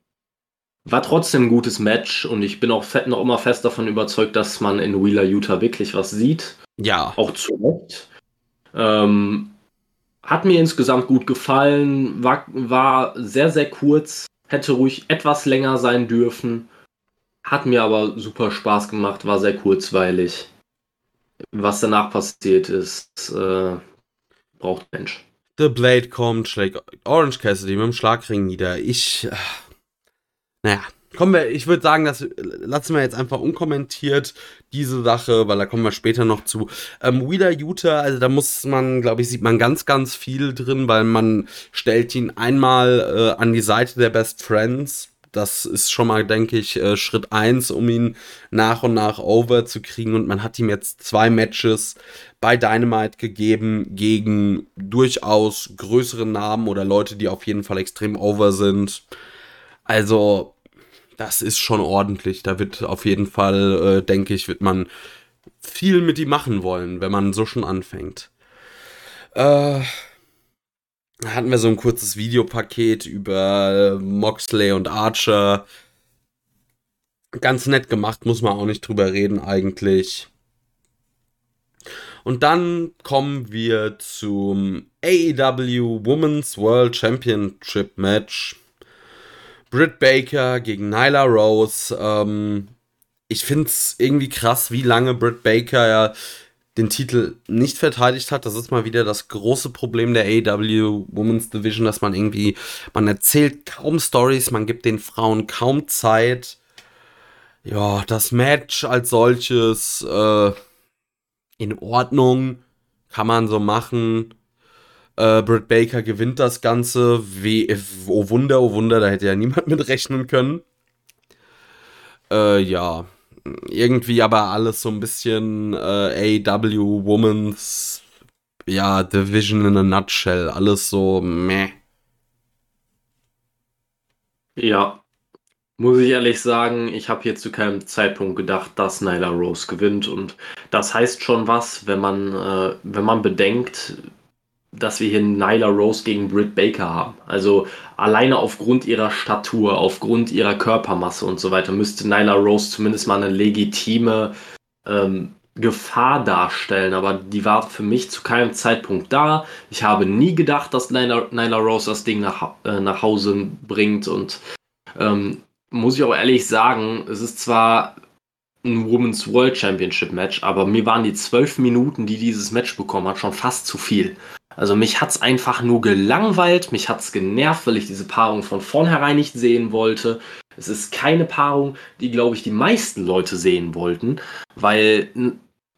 war trotzdem ein gutes Match und ich bin auch noch immer fest davon überzeugt, dass man in Wheeler Utah wirklich was sieht. Ja. Auch zu Recht. Ähm, hat mir insgesamt gut gefallen, war, war sehr, sehr kurz, hätte ruhig etwas länger sein dürfen. Hat mir aber super Spaß gemacht, war sehr kurzweilig. Was danach passiert ist, äh, braucht Mensch. The Blade kommt, schlägt Orange Cassidy mit dem Schlagring nieder. Ich. Äh, naja, kommen wir, ich würde sagen, das lassen wir jetzt einfach unkommentiert, diese Sache, weil da kommen wir später noch zu. Ähm, Wheeler Utah, also da muss man, glaube ich, sieht man ganz, ganz viel drin, weil man stellt ihn einmal äh, an die Seite der Best Friends das ist schon mal, denke ich, äh, Schritt 1, um ihn nach und nach over zu kriegen. Und man hat ihm jetzt zwei Matches bei Dynamite gegeben gegen durchaus größere Namen oder Leute, die auf jeden Fall extrem over sind. Also, das ist schon ordentlich. Da wird auf jeden Fall, äh, denke ich, wird man viel mit ihm machen wollen, wenn man so schon anfängt. Äh, hatten wir so ein kurzes Videopaket über Moxley und Archer. Ganz nett gemacht, muss man auch nicht drüber reden eigentlich. Und dann kommen wir zum AEW Women's World Championship Match. Britt Baker gegen Nyla Rose. Ähm, ich finde es irgendwie krass, wie lange Britt Baker ja den Titel nicht verteidigt hat. Das ist mal wieder das große Problem der AEW Women's Division, dass man irgendwie, man erzählt kaum Stories, man gibt den Frauen kaum Zeit. Ja, das Match als solches äh, in Ordnung, kann man so machen. Äh, Britt Baker gewinnt das Ganze. Wie, oh Wunder, oh Wunder, da hätte ja niemand mit rechnen können. Äh, ja, irgendwie aber alles so ein bisschen äh, AW Woman's ja, Division in a nutshell. Alles so meh. Ja, muss ich ehrlich sagen, ich habe hier zu keinem Zeitpunkt gedacht, dass Nyla Rose gewinnt und das heißt schon was, wenn man, äh, wenn man bedenkt, dass wir hier Nyla Rose gegen Britt Baker haben. Also alleine aufgrund ihrer Statur, aufgrund ihrer Körpermasse und so weiter, müsste Nyla Rose zumindest mal eine legitime ähm, Gefahr darstellen, aber die war für mich zu keinem Zeitpunkt da. Ich habe nie gedacht, dass Nyla, Nyla Rose das Ding nach, äh, nach Hause bringt und ähm, muss ich auch ehrlich sagen, es ist zwar ein Women's World Championship Match, aber mir waren die zwölf Minuten, die dieses Match bekommen hat, schon fast zu viel. Also mich hat es einfach nur gelangweilt, mich hat es genervt, weil ich diese Paarung von vornherein nicht sehen wollte. Es ist keine Paarung, die, glaube ich, die meisten Leute sehen wollten, weil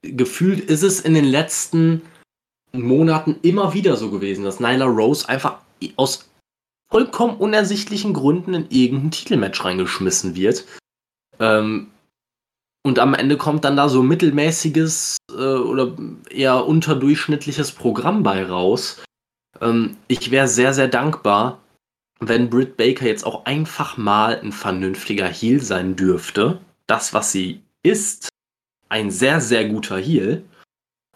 gefühlt ist es in den letzten Monaten immer wieder so gewesen, dass Nyla Rose einfach aus vollkommen unersichtlichen Gründen in irgendein Titelmatch reingeschmissen wird. Ähm, und am Ende kommt dann da so mittelmäßiges äh, oder eher unterdurchschnittliches Programm bei raus. Ähm, ich wäre sehr, sehr dankbar, wenn Britt Baker jetzt auch einfach mal ein vernünftiger Heel sein dürfte. Das, was sie ist, ein sehr, sehr guter Heel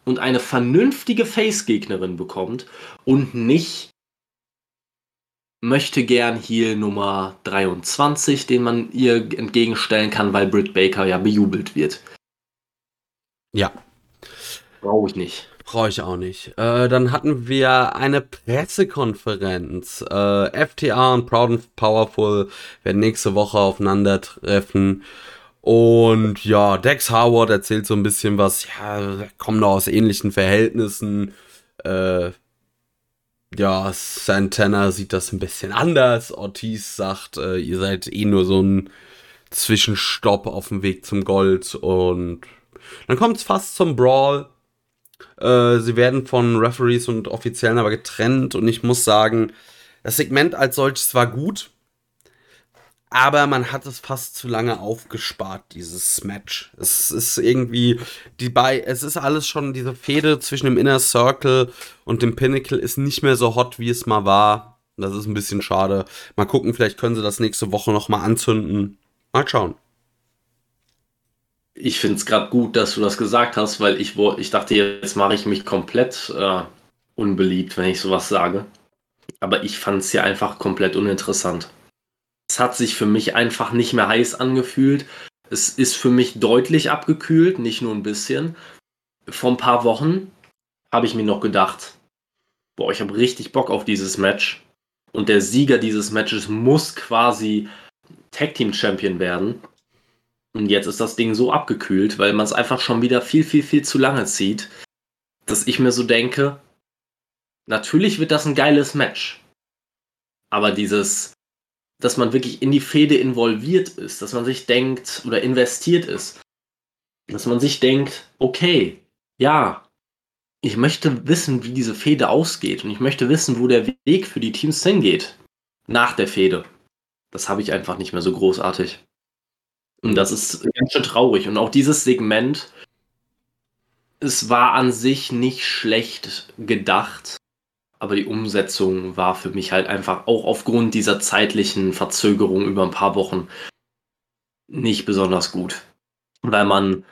und eine vernünftige Face-Gegnerin bekommt und nicht möchte gern Heal Nummer 23, den man ihr entgegenstellen kann, weil Britt Baker ja bejubelt wird. Ja. Brauche ich nicht. Brauche ich auch nicht. Äh, dann hatten wir eine Pressekonferenz. Äh, FTA und Proud and Powerful werden nächste Woche aufeinandertreffen. Und ja, Dex Howard erzählt so ein bisschen was. Ja, kommen da aus ähnlichen Verhältnissen. Äh, ja, Santana sieht das ein bisschen anders. Ortiz sagt, äh, ihr seid eh nur so ein Zwischenstopp auf dem Weg zum Gold. Und dann kommt es fast zum Brawl. Äh, sie werden von Referees und Offiziellen aber getrennt. Und ich muss sagen, das Segment als solches war gut aber man hat es fast zu lange aufgespart, dieses Match. Es ist irgendwie, die bei, es ist alles schon, diese Fehde zwischen dem Inner Circle und dem Pinnacle ist nicht mehr so hot, wie es mal war. Das ist ein bisschen schade. Mal gucken, vielleicht können sie das nächste Woche nochmal anzünden. Mal schauen. Ich finde es gerade gut, dass du das gesagt hast, weil ich, ich dachte, jetzt mache ich mich komplett äh, unbeliebt, wenn ich sowas sage. Aber ich fand es ja einfach komplett uninteressant. Es hat sich für mich einfach nicht mehr heiß angefühlt. Es ist für mich deutlich abgekühlt, nicht nur ein bisschen. Vor ein paar Wochen habe ich mir noch gedacht, boah, ich habe richtig Bock auf dieses Match. Und der Sieger dieses Matches muss quasi Tag Team Champion werden. Und jetzt ist das Ding so abgekühlt, weil man es einfach schon wieder viel, viel, viel zu lange zieht, dass ich mir so denke, natürlich wird das ein geiles Match. Aber dieses, dass man wirklich in die Fehde involviert ist, dass man sich denkt oder investiert ist, dass man sich denkt, okay, ja, ich möchte wissen, wie diese Fehde ausgeht und ich möchte wissen, wo der Weg für die Teams hingeht nach der Fehde. Das habe ich einfach nicht mehr so großartig. Und das ist ganz schön traurig. Und auch dieses Segment, es war an sich nicht schlecht gedacht aber die Umsetzung war für mich halt einfach auch aufgrund dieser zeitlichen Verzögerung über ein paar Wochen nicht besonders gut. Weil man,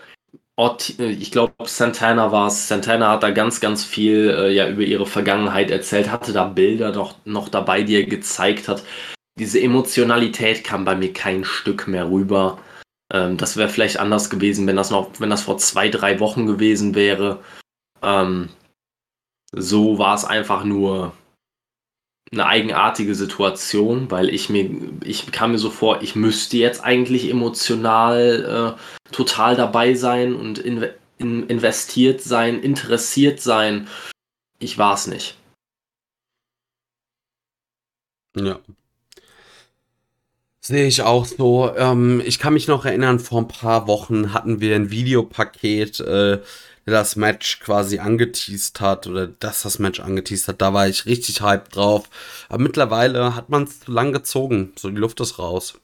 ich glaube, Santana war es, Santana hat da ganz, ganz viel äh, ja über ihre Vergangenheit erzählt, hatte da Bilder doch noch dabei, die er gezeigt hat. Diese Emotionalität kam bei mir kein Stück mehr rüber. Ähm, das wäre vielleicht anders gewesen, wenn das noch, wenn das vor zwei, drei Wochen gewesen wäre. Ähm, so war es einfach nur eine eigenartige Situation, weil ich mir, ich kam mir so vor, ich müsste jetzt eigentlich emotional äh, total dabei sein und in, in, investiert sein, interessiert sein. Ich war es nicht. Ja. Sehe ich auch so. Ähm, ich kann mich noch erinnern, vor ein paar Wochen hatten wir ein Videopaket äh, das Match quasi angeteased hat oder dass das Match angeteased hat, da war ich richtig hyped drauf. Aber mittlerweile hat man es zu lang gezogen. So, die Luft ist raus.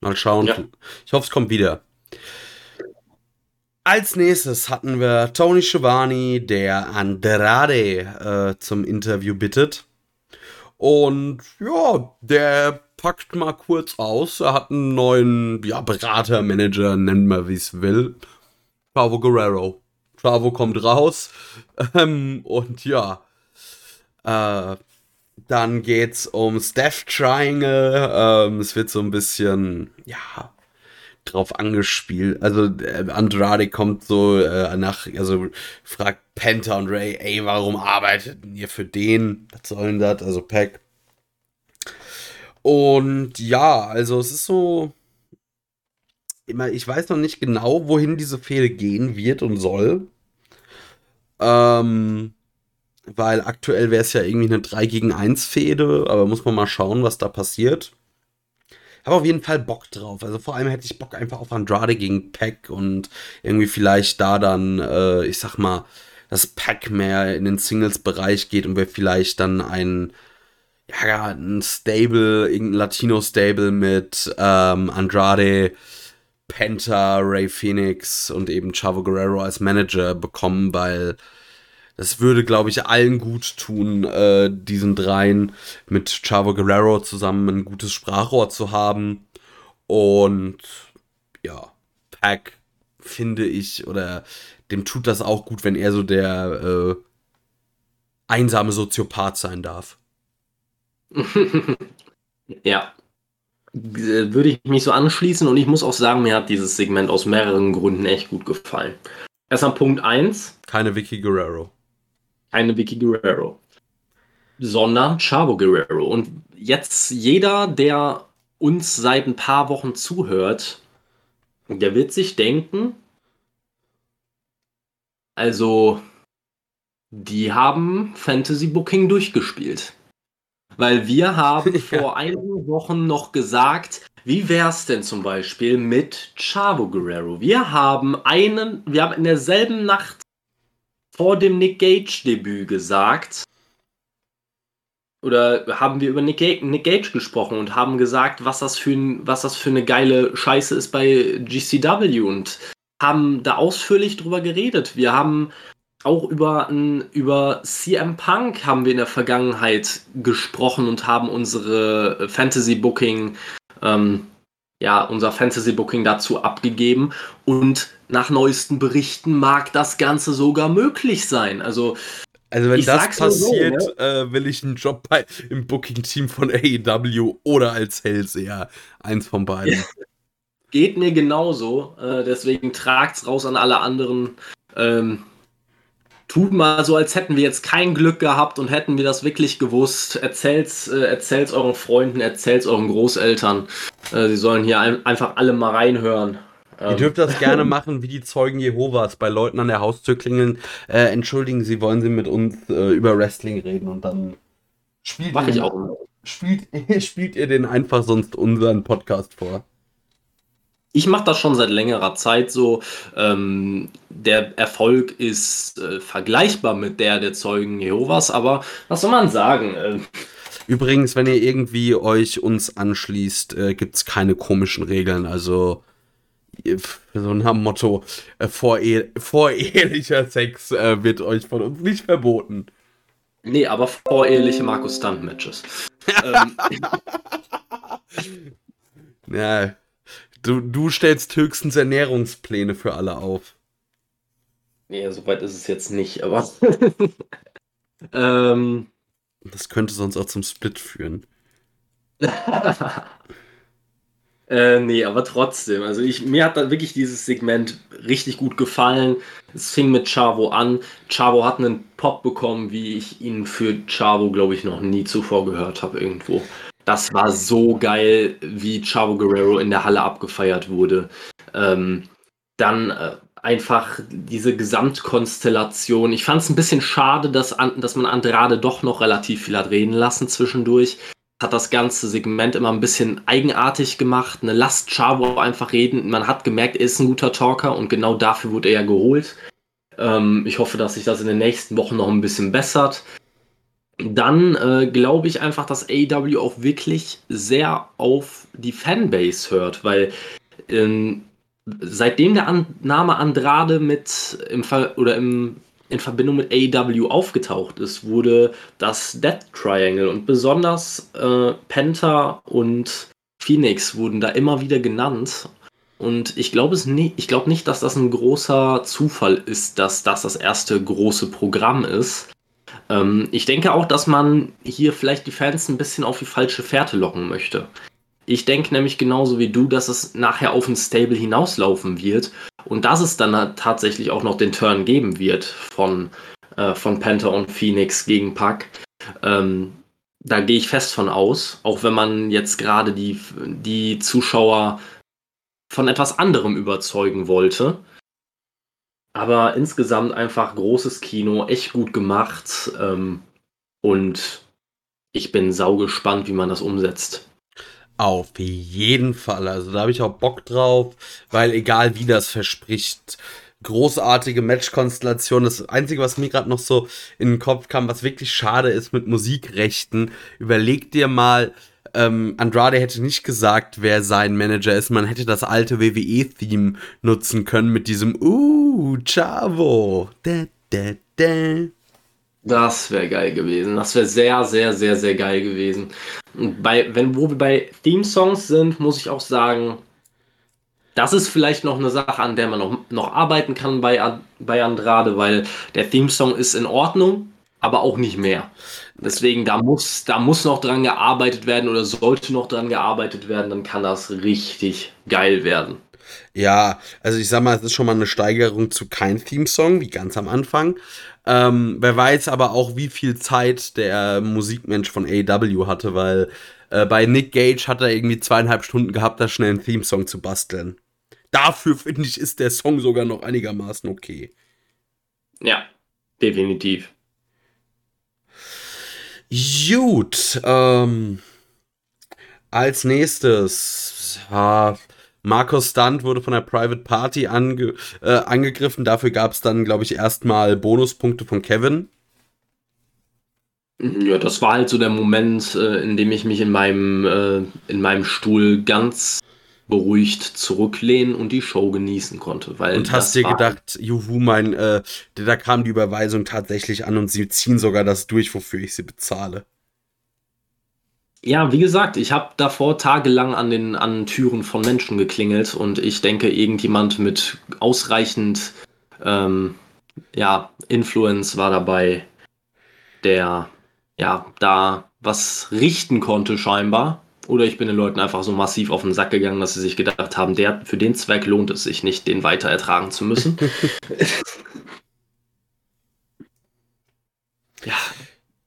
Mal schauen. Ja. Ich hoffe, es kommt wieder. Als nächstes hatten wir Tony Schiavone, der Andrade äh, zum Interview bittet. Und ja, der packt mal kurz aus. Er hat einen neuen ja, Berater, Manager, nennen wir wie es will. Pavo Guerrero. Bravo kommt raus. Ähm, und ja. Äh, dann geht's um Steph Triangle. Ähm, es wird so ein bisschen, ja, drauf angespielt. Also äh, Andrade kommt so äh, nach, also fragt Penta und Ray, ey, warum arbeitet ihr für den? Was soll denn das? Also Pack. Und ja, also es ist so. Immer, ich weiß noch nicht genau, wohin diese Fehde gehen wird und soll. Ähm, weil aktuell wäre es ja irgendwie eine 3 gegen 1 Fehde, aber muss man mal schauen, was da passiert. Habe auf jeden Fall Bock drauf. Also vor allem hätte ich Bock einfach auf Andrade gegen Pack und irgendwie vielleicht da dann, äh, ich sag mal, dass Pack mehr in den Singles-Bereich geht und wir vielleicht dann ein, ja, ein Stable, irgendein Latino-Stable mit ähm, Andrade, Penta, Ray Phoenix und eben Chavo Guerrero als Manager bekommen, weil das würde, glaube ich, allen gut tun, äh, diesen dreien mit Chavo Guerrero zusammen ein gutes Sprachrohr zu haben. Und ja, Pack finde ich, oder dem tut das auch gut, wenn er so der äh, einsame Soziopath sein darf. ja, würde ich mich so anschließen und ich muss auch sagen, mir hat dieses Segment aus mehreren Gründen echt gut gefallen. Erstmal Punkt 1. Keine Vicky Guerrero. Keine Vicky Guerrero. Sondern Chavo Guerrero. Und jetzt jeder, der uns seit ein paar Wochen zuhört, der wird sich denken, also, die haben Fantasy Booking durchgespielt. Weil wir haben ja. vor einigen Wochen noch gesagt, wie wäre es denn zum Beispiel mit Chavo Guerrero? Wir haben einen, wir haben in derselben Nacht vor dem Nick Gage Debüt gesagt, oder haben wir über Nick Gage, Nick Gage gesprochen und haben gesagt, was das, für was das für eine geile Scheiße ist bei GCW und haben da ausführlich drüber geredet. Wir haben auch über, über CM Punk haben wir in der Vergangenheit gesprochen und haben unsere Fantasy Booking, ähm, ja, unser Fantasy Booking dazu abgegeben. Und nach neuesten Berichten mag das Ganze sogar möglich sein. Also, also wenn das passiert, so, ne? äh, will ich einen Job bei, im Booking-Team von AEW oder als Hellseher. Eins von beiden. Geht mir genauso. Äh, deswegen tragt's raus an alle anderen. Ähm, tut mal so, als hätten wir jetzt kein Glück gehabt und hätten wir das wirklich gewusst. Erzählt's, äh, erzählt's euren Freunden, erzählt's euren Großeltern. Äh, sie sollen hier ein, einfach alle mal reinhören. Ihr dürft das gerne machen, wie die Zeugen Jehovas bei Leuten an der Haustür klingeln. Äh, entschuldigen Sie, wollen Sie mit uns äh, über Wrestling reden und dann spielt Mach ich auch. Spielt, spielt ihr den einfach sonst unseren Podcast vor? Ich mache das schon seit längerer Zeit so. Ähm, der Erfolg ist äh, vergleichbar mit der der Zeugen Jehovas, aber was soll man sagen? Äh, Übrigens, wenn ihr irgendwie euch uns anschließt, äh, gibt es keine komischen Regeln. Also so ein Motto, äh, vorehe vorehelicher Sex äh, wird euch von uns nicht verboten. Nee, aber voreheliche Markus Stunt Matches. ähm. Ja, Du, du stellst höchstens Ernährungspläne für alle auf. Nee, soweit ist es jetzt nicht, aber. ähm, das könnte sonst auch zum Split führen. äh, nee, aber trotzdem. Also ich, mir hat da wirklich dieses Segment richtig gut gefallen. Es fing mit Chavo an. Chavo hat einen Pop bekommen, wie ich ihn für Chavo, glaube ich, noch nie zuvor gehört habe irgendwo. Das war so geil, wie Chavo Guerrero in der Halle abgefeiert wurde. Ähm, dann äh, einfach diese Gesamtkonstellation. Ich fand es ein bisschen schade, dass, dass man Andrade doch noch relativ viel hat reden lassen zwischendurch. Hat das ganze Segment immer ein bisschen eigenartig gemacht. Eine Last Chavo einfach reden. Man hat gemerkt, er ist ein guter Talker und genau dafür wurde er ja geholt. Ähm, ich hoffe, dass sich das in den nächsten Wochen noch ein bisschen bessert dann äh, glaube ich einfach, dass AEW auch wirklich sehr auf die Fanbase hört, weil ähm, seitdem der An Name Andrade mit im Fall oder im, in Verbindung mit AEW aufgetaucht ist, wurde das Death Triangle und besonders äh, Penta und Phoenix wurden da immer wieder genannt. Und ich glaube nie, ich glaube nicht, dass das ein großer Zufall ist, dass das das erste große Programm ist. Ähm, ich denke auch, dass man hier vielleicht die Fans ein bisschen auf die falsche Fährte locken möchte. Ich denke nämlich genauso wie du, dass es nachher auf ein Stable hinauslaufen wird und dass es dann tatsächlich auch noch den Turn geben wird von, äh, von Panther und Phoenix gegen Pack. Ähm, da gehe ich fest von aus, auch wenn man jetzt gerade die, die Zuschauer von etwas anderem überzeugen wollte. Aber insgesamt einfach großes Kino, echt gut gemacht. Ähm, und ich bin sau gespannt, wie man das umsetzt. Auf jeden Fall. Also da habe ich auch Bock drauf, weil egal wie das verspricht, großartige Matchkonstellation. Das Einzige, was mir gerade noch so in den Kopf kam, was wirklich schade ist mit Musikrechten, überleg dir mal, ähm, Andrade hätte nicht gesagt, wer sein Manager ist. Man hätte das alte WWE-Theme nutzen können mit diesem Uh, Chavo. Da, da, da. Das wäre geil gewesen. Das wäre sehr, sehr, sehr, sehr geil gewesen. Bei, wenn, wo wir bei Theme-Songs sind, muss ich auch sagen, das ist vielleicht noch eine Sache, an der man noch, noch arbeiten kann bei, bei Andrade, weil der Theme-Song ist in Ordnung, aber auch nicht mehr. Deswegen, da muss, da muss noch dran gearbeitet werden oder sollte noch dran gearbeitet werden, dann kann das richtig geil werden. Ja, also ich sag mal, es ist schon mal eine Steigerung zu kein Theme-Song, wie ganz am Anfang. Ähm, wer weiß aber auch, wie viel Zeit der Musikmensch von AW hatte, weil äh, bei Nick Gage hat er irgendwie zweieinhalb Stunden gehabt, da schnell einen Theme-Song zu basteln. Dafür finde ich, ist der Song sogar noch einigermaßen okay. Ja, definitiv. Gut, ähm, als nächstes, äh, Markus Stunt wurde von der Private Party ange, äh, angegriffen. Dafür gab es dann, glaube ich, erstmal Bonuspunkte von Kevin. Ja, das war halt so der Moment, äh, in dem ich mich in meinem, äh, in meinem Stuhl ganz beruhigt zurücklehnen und die Show genießen konnte. Weil und hast dir gedacht, juhu, mein, äh, da kam die Überweisung tatsächlich an und sie ziehen sogar das durch, wofür ich sie bezahle. Ja, wie gesagt, ich habe davor tagelang an den an Türen von Menschen geklingelt und ich denke, irgendjemand mit ausreichend ähm, ja, Influence war dabei, der ja da was richten konnte scheinbar. Oder ich bin den Leuten einfach so massiv auf den Sack gegangen, dass sie sich gedacht haben, der, für den Zweck lohnt es sich nicht, den weiter ertragen zu müssen. ja.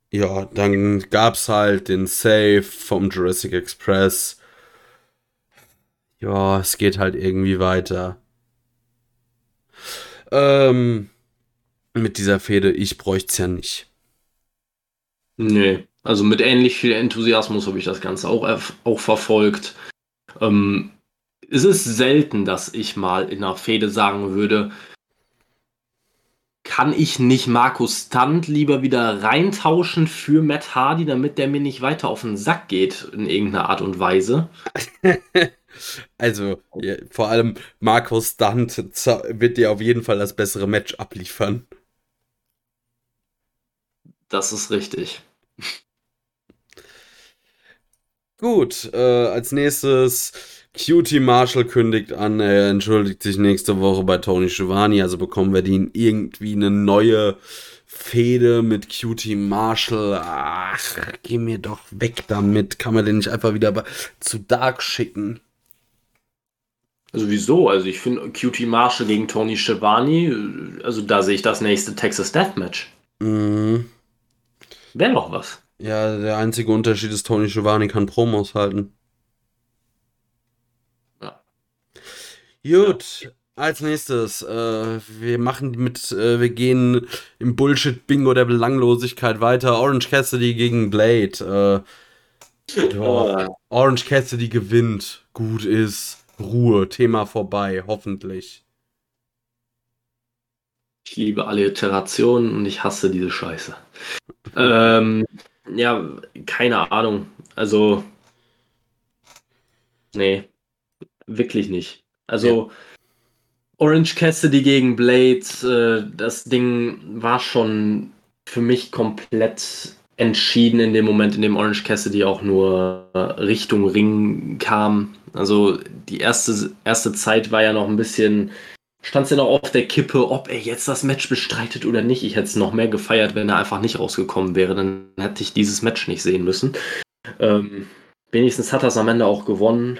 Ja, dann gab's halt den Save vom Jurassic Express. Ja, es geht halt irgendwie weiter. Ähm, mit dieser Fehde, ich bräuchte es ja nicht. Nee. Also mit ähnlich viel Enthusiasmus habe ich das Ganze auch, auch verfolgt. Ähm, es ist selten, dass ich mal in einer Fehde sagen würde, kann ich nicht Markus Stunt lieber wieder reintauschen für Matt Hardy, damit der mir nicht weiter auf den Sack geht in irgendeiner Art und Weise? also, ja, vor allem Markus Stunt wird dir auf jeden Fall das bessere Match abliefern. Das ist richtig. Gut, äh, als nächstes Cutie Marshall kündigt an, er entschuldigt sich nächste Woche bei Tony Schiavone, also bekommen wir die irgendwie eine neue Fehde mit Cutie Marshall. Ach, geh mir doch weg damit. Kann man den nicht einfach wieder zu Dark schicken? Also wieso? Also ich finde Cutie Marshall gegen Tony Schiavone, also da sehe ich das nächste Texas Deathmatch. Mhm. Wäre noch was. Ja, der einzige Unterschied ist, Tony Giovanni kann Promos halten. Ja. Gut, ja. als nächstes, äh, wir machen mit, äh, wir gehen im Bullshit-Bingo der Belanglosigkeit weiter. Orange Cassidy gegen Blade. Äh, oh. Orange Cassidy gewinnt. Gut ist. Ruhe, Thema vorbei, hoffentlich. Ich liebe Alliterationen und ich hasse diese Scheiße. ähm, ja, keine Ahnung. Also, nee, wirklich nicht. Also, ja. Orange Cassidy gegen Blade, äh, das Ding war schon für mich komplett entschieden in dem Moment, in dem Orange Cassidy auch nur Richtung Ring kam. Also die erste, erste Zeit war ja noch ein bisschen stand es ja noch auf der Kippe, ob er jetzt das Match bestreitet oder nicht. Ich hätte es noch mehr gefeiert, wenn er einfach nicht rausgekommen wäre. Dann hätte ich dieses Match nicht sehen müssen. Ähm, wenigstens hat er es am Ende auch gewonnen.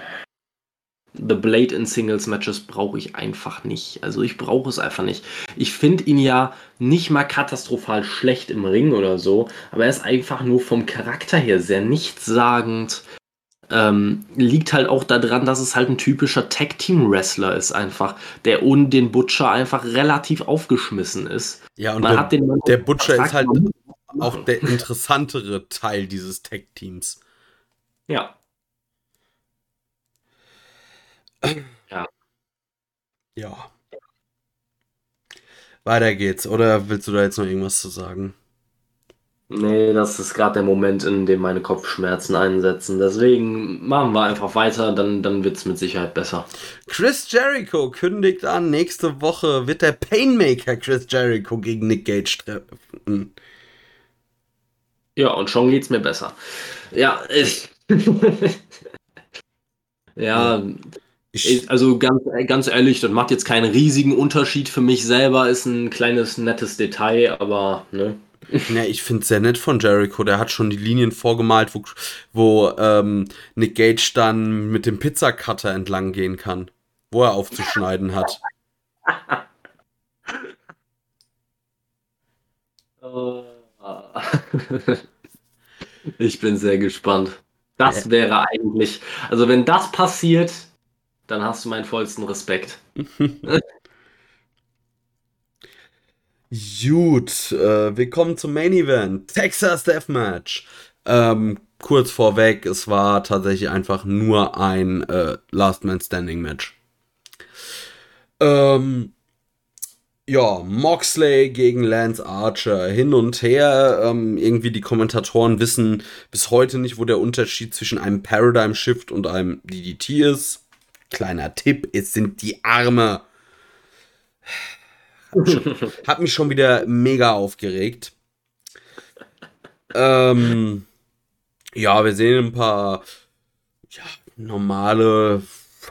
The Blade in Singles Matches brauche ich einfach nicht. Also ich brauche es einfach nicht. Ich finde ihn ja nicht mal katastrophal schlecht im Ring oder so, aber er ist einfach nur vom Charakter her sehr nichtssagend. Ähm, liegt halt auch daran, dass es halt ein typischer Tag-Team-Wrestler ist, einfach, der ohne den Butcher einfach relativ aufgeschmissen ist. Ja, und der, der, Butcher ist halt auch der interessantere Teil dieses Tag-Teams. Ja. Ja. Ja. Weiter geht's. Oder willst du da jetzt noch irgendwas zu sagen? Nee, das ist gerade der Moment, in dem meine Kopfschmerzen einsetzen. Deswegen machen wir einfach weiter, dann, dann wird es mit Sicherheit besser. Chris Jericho kündigt an, nächste Woche wird der Painmaker Chris Jericho gegen Nick Gage treffen. Ja, und schon geht's mir besser. Ja, ich. ja. Ich, also ganz, ganz ehrlich, das macht jetzt keinen riesigen Unterschied für mich selber, ist ein kleines nettes Detail, aber ne. Ja, ich finde es sehr nett von Jericho. Der hat schon die Linien vorgemalt, wo, wo ähm, Nick Gage dann mit dem Pizzacutter entlang gehen kann, wo er aufzuschneiden hat. ich bin sehr gespannt. Das wäre eigentlich, also wenn das passiert, dann hast du meinen vollsten Respekt. Gut, äh, wir kommen zum Main Event. Texas Deathmatch. Ähm, kurz vorweg, es war tatsächlich einfach nur ein äh, Last Man Standing Match. Ähm, ja, Moxley gegen Lance Archer hin und her. Ähm, irgendwie die Kommentatoren wissen bis heute nicht, wo der Unterschied zwischen einem Paradigm Shift und einem DDT ist. Kleiner Tipp, es sind die Arme. Hat mich schon wieder mega aufgeregt. Ähm, ja, wir sehen ein paar ja, normale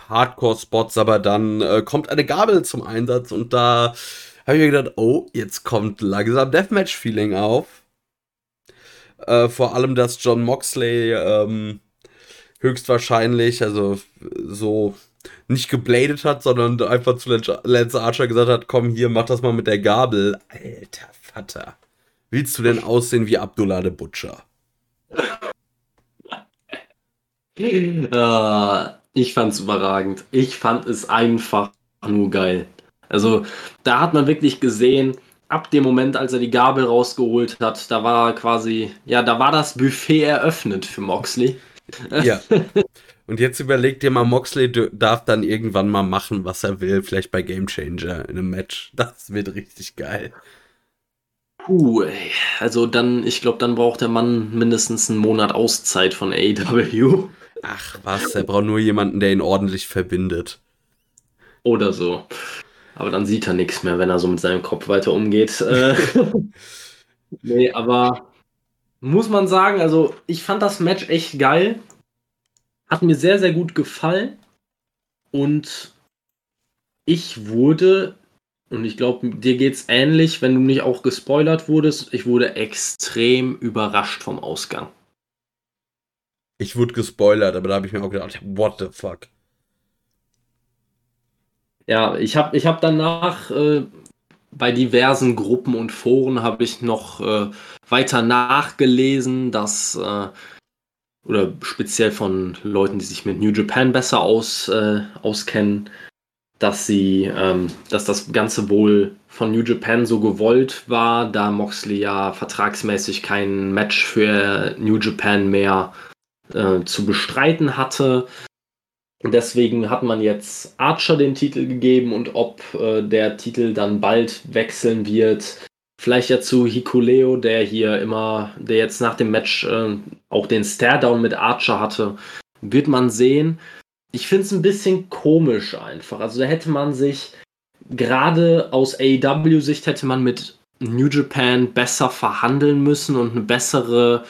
Hardcore-Spots, aber dann äh, kommt eine Gabel zum Einsatz und da habe ich mir gedacht, oh, jetzt kommt langsam Deathmatch-Feeling auf. Äh, vor allem, dass John Moxley ähm, höchstwahrscheinlich, also so nicht gebladet hat, sondern einfach zu Lance Archer gesagt hat, komm hier, mach das mal mit der Gabel. Alter Vater. Willst du denn aussehen wie Abdullah the Butcher? uh, ich fand's überragend. Ich fand es einfach nur geil. Also, da hat man wirklich gesehen, ab dem Moment, als er die Gabel rausgeholt hat, da war quasi, ja, da war das Buffet eröffnet für Moxley. Ja. Und jetzt überleg dir mal, Moxley darf dann irgendwann mal machen, was er will, vielleicht bei Game Changer in einem Match. Das wird richtig geil. Puh, ey. also dann, ich glaube, dann braucht der Mann mindestens einen Monat Auszeit von AEW. Ach was, er braucht nur jemanden, der ihn ordentlich verbindet. Oder so. Aber dann sieht er nichts mehr, wenn er so mit seinem Kopf weiter umgeht. Äh, nee, aber muss man sagen, also ich fand das Match echt geil. Hat mir sehr, sehr gut gefallen. Und ich wurde, und ich glaube, dir geht es ähnlich, wenn du nicht auch gespoilert wurdest, ich wurde extrem überrascht vom Ausgang. Ich wurde gespoilert, aber da habe ich mir auch gedacht, what the fuck. Ja, ich habe ich hab danach äh, bei diversen Gruppen und Foren habe ich noch äh, weiter nachgelesen, dass äh, oder speziell von Leuten, die sich mit New Japan besser aus, äh, auskennen, dass sie, ähm, dass das Ganze wohl von New Japan so gewollt war, da Moxley ja vertragsmäßig kein Match für New Japan mehr äh, zu bestreiten hatte. Und deswegen hat man jetzt Archer den Titel gegeben und ob äh, der Titel dann bald wechseln wird, Vielleicht ja zu Hikuleo, der hier immer, der jetzt nach dem Match äh, auch den Stare-Down mit Archer hatte, wird man sehen. Ich finde es ein bisschen komisch einfach. Also da hätte man sich, gerade aus AEW-Sicht, hätte man mit New Japan besser verhandeln müssen und eine bessere,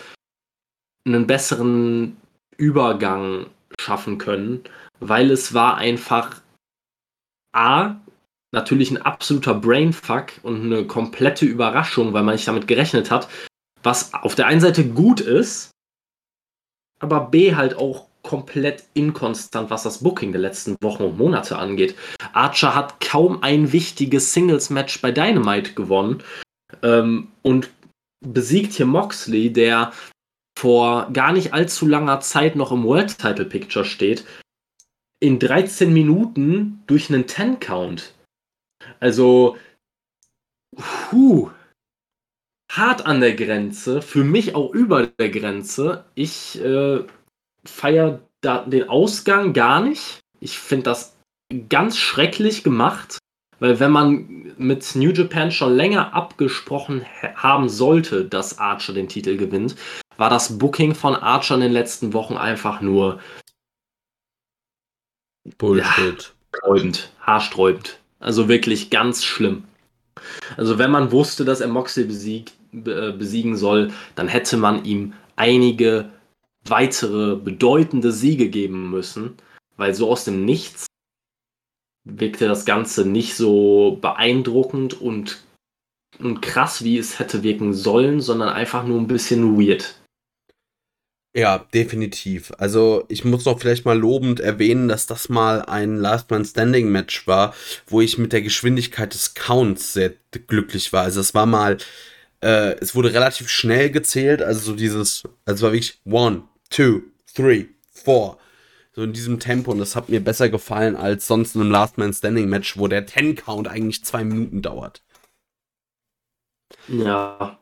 einen besseren Übergang schaffen können, weil es war einfach A, natürlich ein absoluter Brainfuck und eine komplette Überraschung, weil man nicht damit gerechnet hat, was auf der einen Seite gut ist, aber B halt auch komplett inkonstant, was das Booking der letzten Wochen und Monate angeht. Archer hat kaum ein wichtiges Singles-Match bei Dynamite gewonnen ähm, und besiegt hier Moxley, der vor gar nicht allzu langer Zeit noch im World Title Picture steht, in 13 Minuten durch einen 10 Count. Also, puh, hart an der Grenze, für mich auch über der Grenze. Ich äh, feiere den Ausgang gar nicht. Ich finde das ganz schrecklich gemacht, weil wenn man mit New Japan schon länger abgesprochen haben sollte, dass Archer den Titel gewinnt, war das Booking von Archer in den letzten Wochen einfach nur Bullshit. Ja, sträubend, haarsträubend. Also wirklich ganz schlimm. Also wenn man wusste, dass er Moxley besiegt, äh, besiegen soll, dann hätte man ihm einige weitere bedeutende Siege geben müssen, weil so aus dem Nichts wirkte das Ganze nicht so beeindruckend und, und krass, wie es hätte wirken sollen, sondern einfach nur ein bisschen weird. Ja, definitiv. Also ich muss noch vielleicht mal lobend erwähnen, dass das mal ein Last Man Standing Match war, wo ich mit der Geschwindigkeit des Counts sehr glücklich war. Also es war mal, äh, es wurde relativ schnell gezählt, also so dieses, also war wirklich one, two, three, four. So in diesem Tempo und das hat mir besser gefallen als sonst in einem Last Man Standing Match, wo der Ten Count eigentlich zwei Minuten dauert. Ja,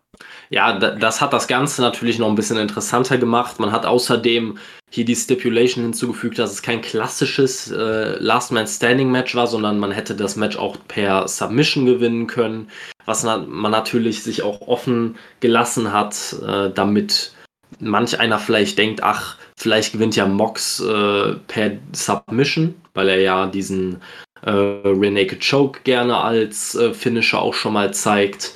ja, das hat das Ganze natürlich noch ein bisschen interessanter gemacht. Man hat außerdem hier die Stipulation hinzugefügt, dass es kein klassisches äh, Last Man Standing Match war, sondern man hätte das Match auch per Submission gewinnen können, was man natürlich sich auch offen gelassen hat, äh, damit manch einer vielleicht denkt, ach, vielleicht gewinnt ja Mox äh, per Submission, weil er ja diesen äh, Renake Choke gerne als äh, Finisher auch schon mal zeigt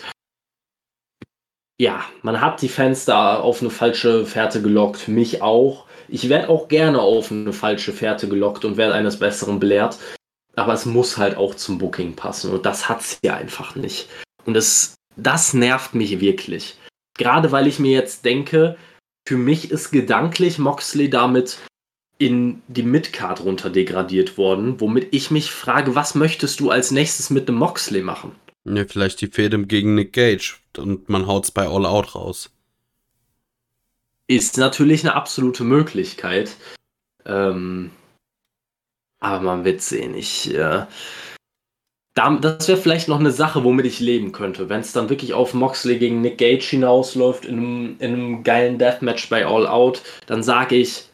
ja, man hat die Fans da auf eine falsche Fährte gelockt, mich auch. Ich werde auch gerne auf eine falsche Fährte gelockt und werde eines Besseren belehrt. Aber es muss halt auch zum Booking passen und das hat sie einfach nicht. Und es, das nervt mich wirklich. Gerade weil ich mir jetzt denke, für mich ist gedanklich Moxley damit in die Midcard runter degradiert worden, womit ich mich frage, was möchtest du als nächstes mit dem Moxley machen? Ja, vielleicht die Fehde gegen Nick Gage und man haut's bei All Out raus. Ist natürlich eine absolute Möglichkeit. Ähm, aber man wird sehen. Ich, äh, das wäre vielleicht noch eine Sache, womit ich leben könnte. Wenn es dann wirklich auf Moxley gegen Nick Gage hinausläuft in einem, in einem geilen Deathmatch bei All Out, dann sage ich,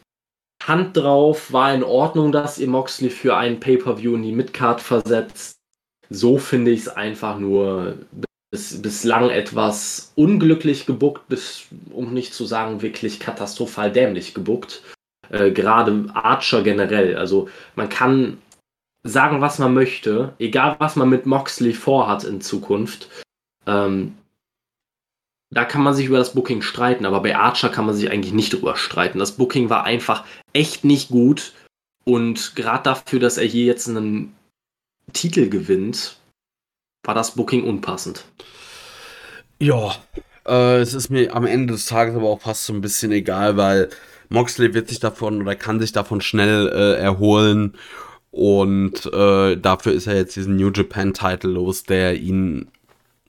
Hand drauf, war in Ordnung, dass ihr Moxley für einen Pay-Per-View in die Midcard versetzt so finde ich es einfach nur bis, bislang etwas unglücklich gebuckt, bis, um nicht zu sagen wirklich katastrophal dämlich gebuckt. Äh, Gerade Archer generell. Also man kann sagen, was man möchte, egal was man mit Moxley vorhat in Zukunft. Ähm, da kann man sich über das Booking streiten, aber bei Archer kann man sich eigentlich nicht drüber streiten. Das Booking war einfach echt nicht gut und gerade dafür, dass er hier jetzt einen Titel gewinnt, war das Booking unpassend. Ja, äh, es ist mir am Ende des Tages aber auch fast so ein bisschen egal, weil Moxley wird sich davon oder kann sich davon schnell äh, erholen. Und äh, dafür ist er jetzt diesen New Japan Title los, der ihn,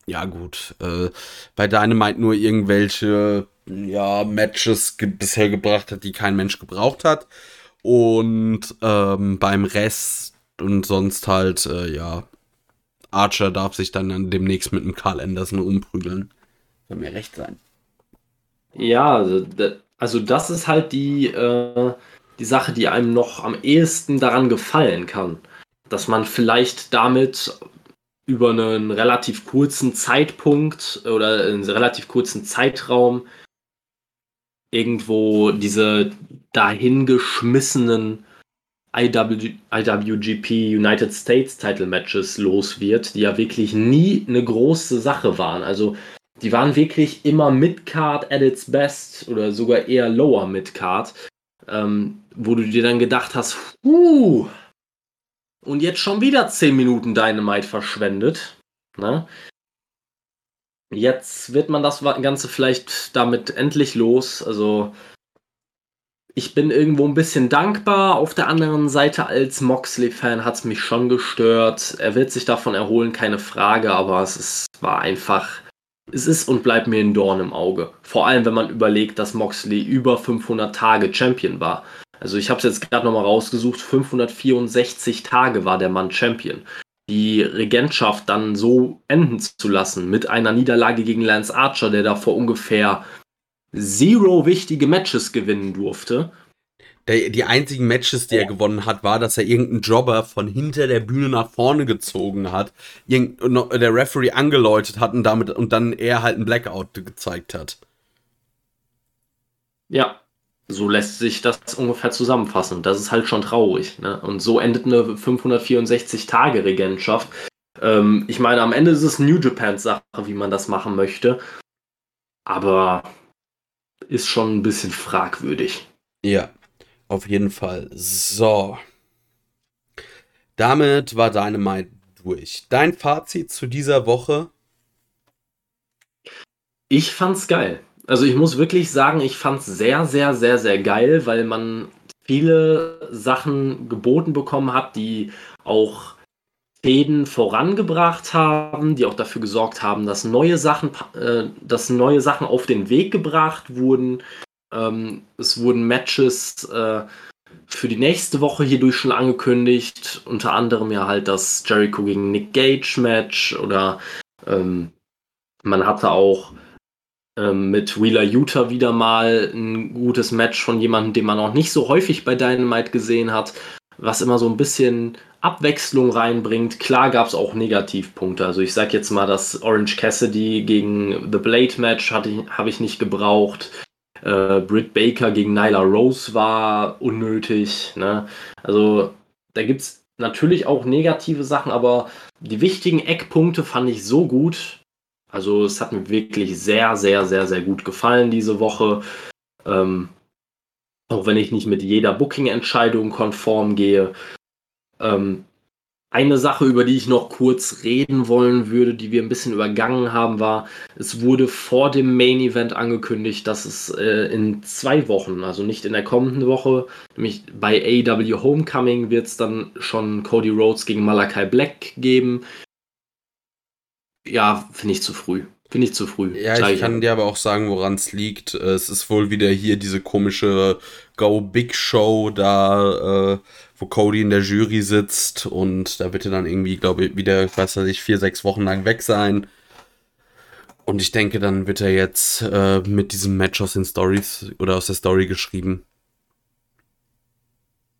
ja gut, äh, bei Dynamite nur irgendwelche ja, Matches ge bisher gebracht hat, die kein Mensch gebraucht hat. Und ähm, beim Rest und sonst halt, äh, ja, Archer darf sich dann demnächst mit einem Carl Anderson umprügeln. Soll mir recht sein. Ja, also, also das ist halt die, äh, die Sache, die einem noch am ehesten daran gefallen kann. Dass man vielleicht damit über einen relativ kurzen Zeitpunkt oder einen relativ kurzen Zeitraum irgendwo diese dahingeschmissenen IW, IWGP United States Title Matches los wird, die ja wirklich nie eine große Sache waren. Also die waren wirklich immer Midcard at its best oder sogar eher Lower Midcard, ähm, wo du dir dann gedacht hast, uh, und jetzt schon wieder 10 Minuten Dynamite verschwendet. Ne? Jetzt wird man das Ganze vielleicht damit endlich los. Also ich bin irgendwo ein bisschen dankbar. Auf der anderen Seite als Moxley-Fan hat es mich schon gestört. Er wird sich davon erholen, keine Frage, aber es ist, war einfach, es ist und bleibt mir ein Dorn im Auge. Vor allem, wenn man überlegt, dass Moxley über 500 Tage Champion war. Also ich habe es jetzt gerade nochmal rausgesucht, 564 Tage war der Mann Champion. Die Regentschaft dann so enden zu lassen mit einer Niederlage gegen Lance Archer, der da vor ungefähr zero wichtige Matches gewinnen durfte. Der, die einzigen Matches, die er gewonnen hat, war, dass er irgendeinen Jobber von hinter der Bühne nach vorne gezogen hat, irgend, der Referee angeläutet hat und damit und dann er halt einen Blackout gezeigt hat. Ja, so lässt sich das ungefähr zusammenfassen. Das ist halt schon traurig. Ne? Und so endet eine 564-Tage-Regentschaft. Ähm, ich meine, am Ende ist es New Japans Sache, wie man das machen möchte. Aber ist schon ein bisschen fragwürdig. Ja, auf jeden Fall. So. Damit war deine Dynamite durch. Dein Fazit zu dieser Woche? Ich fand's geil. Also ich muss wirklich sagen, ich fand's sehr, sehr, sehr, sehr geil, weil man viele Sachen geboten bekommen hat, die auch Fäden vorangebracht haben, die auch dafür gesorgt haben, dass neue Sachen, äh, dass neue Sachen auf den Weg gebracht wurden. Ähm, es wurden Matches äh, für die nächste Woche hierdurch schon angekündigt, unter anderem ja halt das Jericho gegen Nick Gage Match oder ähm, man hatte auch ähm, mit Wheeler Utah wieder mal ein gutes Match von jemandem, den man auch nicht so häufig bei Dynamite gesehen hat, was immer so ein bisschen Abwechslung reinbringt. Klar gab es auch Negativpunkte. Also ich sag jetzt mal, das Orange Cassidy gegen The Blade Match habe ich nicht gebraucht. Äh, Britt Baker gegen Nyla Rose war unnötig. Ne? Also da gibt es natürlich auch negative Sachen, aber die wichtigen Eckpunkte fand ich so gut. Also es hat mir wirklich sehr, sehr, sehr, sehr gut gefallen diese Woche. Ähm, auch wenn ich nicht mit jeder Booking-Entscheidung konform gehe. Ähm, eine Sache, über die ich noch kurz reden wollen würde, die wir ein bisschen übergangen haben, war, es wurde vor dem Main Event angekündigt, dass es äh, in zwei Wochen, also nicht in der kommenden Woche, nämlich bei AW Homecoming wird es dann schon Cody Rhodes gegen Malakai Black geben. Ja, finde ich zu früh. Finde ich zu früh. Ja, ich kann dir aber auch sagen, woran es liegt. Es ist wohl wieder hier diese komische Go Big Show da, äh, wo Cody in der Jury sitzt und da wird er dann irgendwie, glaube ich, wieder, weiß ich, vier, sechs Wochen lang weg sein. Und ich denke, dann wird er jetzt äh, mit diesem Match aus den Stories oder aus der Story geschrieben.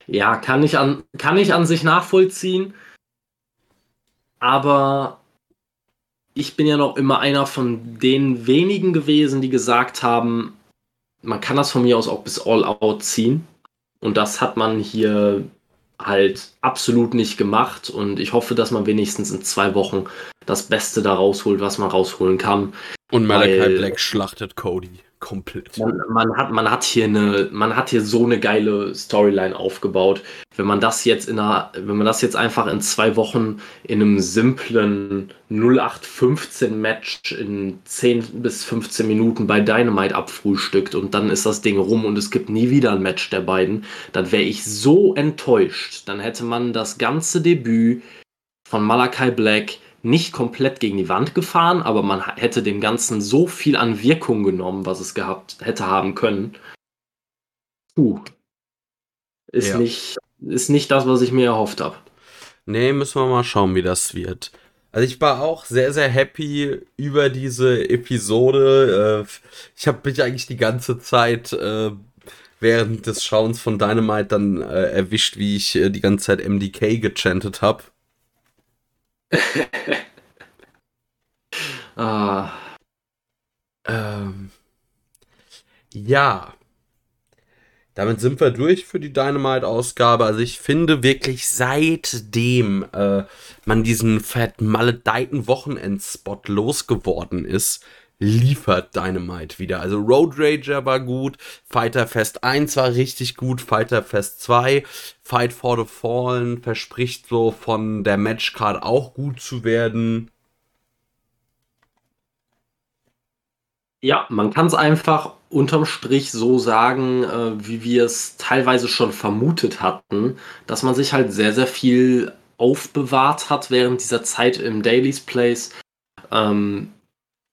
Ja, kann ich an, kann ich an sich nachvollziehen. Aber ich bin ja noch immer einer von den wenigen gewesen, die gesagt haben, man kann das von mir aus auch bis All Out ziehen. Und das hat man hier halt absolut nicht gemacht und ich hoffe, dass man wenigstens in zwei Wochen das Beste da rausholt, was man rausholen kann. Und Malachi Black schlachtet Cody komplett. Man, man, hat, man, hat hier eine, man hat hier so eine geile Storyline aufgebaut. Wenn man das jetzt in einer, wenn man das jetzt einfach in zwei Wochen in einem simplen 0815 Match in 10 bis 15 Minuten bei Dynamite abfrühstückt und dann ist das Ding rum und es gibt nie wieder ein Match der beiden, dann wäre ich so enttäuscht. Dann hätte man das ganze Debüt von Malachi Black nicht komplett gegen die Wand gefahren, aber man hätte dem Ganzen so viel an Wirkung genommen, was es gehabt hätte haben können. Puh. Ist, ja. nicht, ist nicht das, was ich mir erhofft habe. Nee, müssen wir mal schauen, wie das wird. Also ich war auch sehr, sehr happy über diese Episode. Äh, ich habe mich eigentlich die ganze Zeit äh, während des Schauens von Dynamite dann äh, erwischt, wie ich die ganze Zeit MDK gechantet habe. ah. Ähm. Ja. Damit sind wir durch für die Dynamite-Ausgabe. Also ich finde wirklich, seitdem äh, man diesen vermaledeiten Wochenendspot losgeworden ist, liefert Dynamite wieder. Also Road Rager war gut, Fighter Fest 1 war richtig gut, Fighter Fest 2, Fight for the Fallen verspricht so von der Matchcard auch gut zu werden. Ja, man kann es einfach unterm Strich so sagen, äh, wie wir es teilweise schon vermutet hatten, dass man sich halt sehr, sehr viel aufbewahrt hat während dieser Zeit im Daily's Place ähm,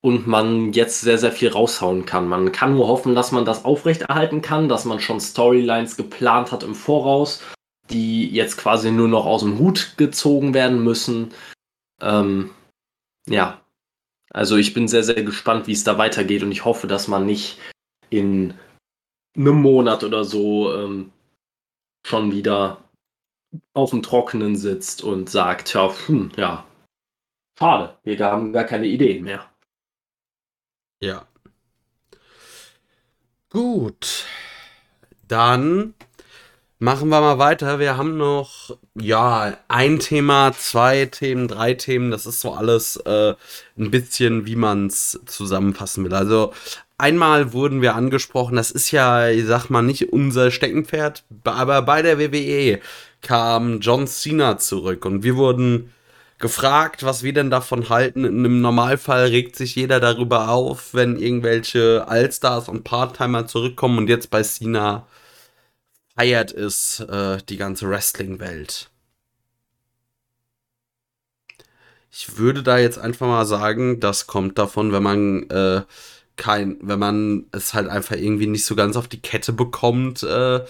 und man jetzt sehr, sehr viel raushauen kann. Man kann nur hoffen, dass man das aufrechterhalten kann, dass man schon Storylines geplant hat im Voraus, die jetzt quasi nur noch aus dem Hut gezogen werden müssen. Ähm, ja, also ich bin sehr, sehr gespannt, wie es da weitergeht und ich hoffe, dass man nicht in einem Monat oder so ähm, schon wieder auf dem Trockenen sitzt und sagt, ja, hm, ja, schade, wir haben gar keine Ideen mehr. Ja. Gut. Dann machen wir mal weiter. Wir haben noch, ja, ein Thema, zwei Themen, drei Themen. Das ist so alles äh, ein bisschen, wie man es zusammenfassen will. Also einmal wurden wir angesprochen, das ist ja, ich sag mal, nicht unser Steckenpferd, aber bei der WWE kam John Cena zurück und wir wurden gefragt, was wir denn davon halten. Im Normalfall regt sich jeder darüber auf, wenn irgendwelche Allstars und Parttimer zurückkommen und jetzt bei Cena feiert es äh, die ganze Wrestling-Welt. Ich würde da jetzt einfach mal sagen, das kommt davon, wenn man äh, kein, wenn man es halt einfach irgendwie nicht so ganz auf die Kette bekommt, äh,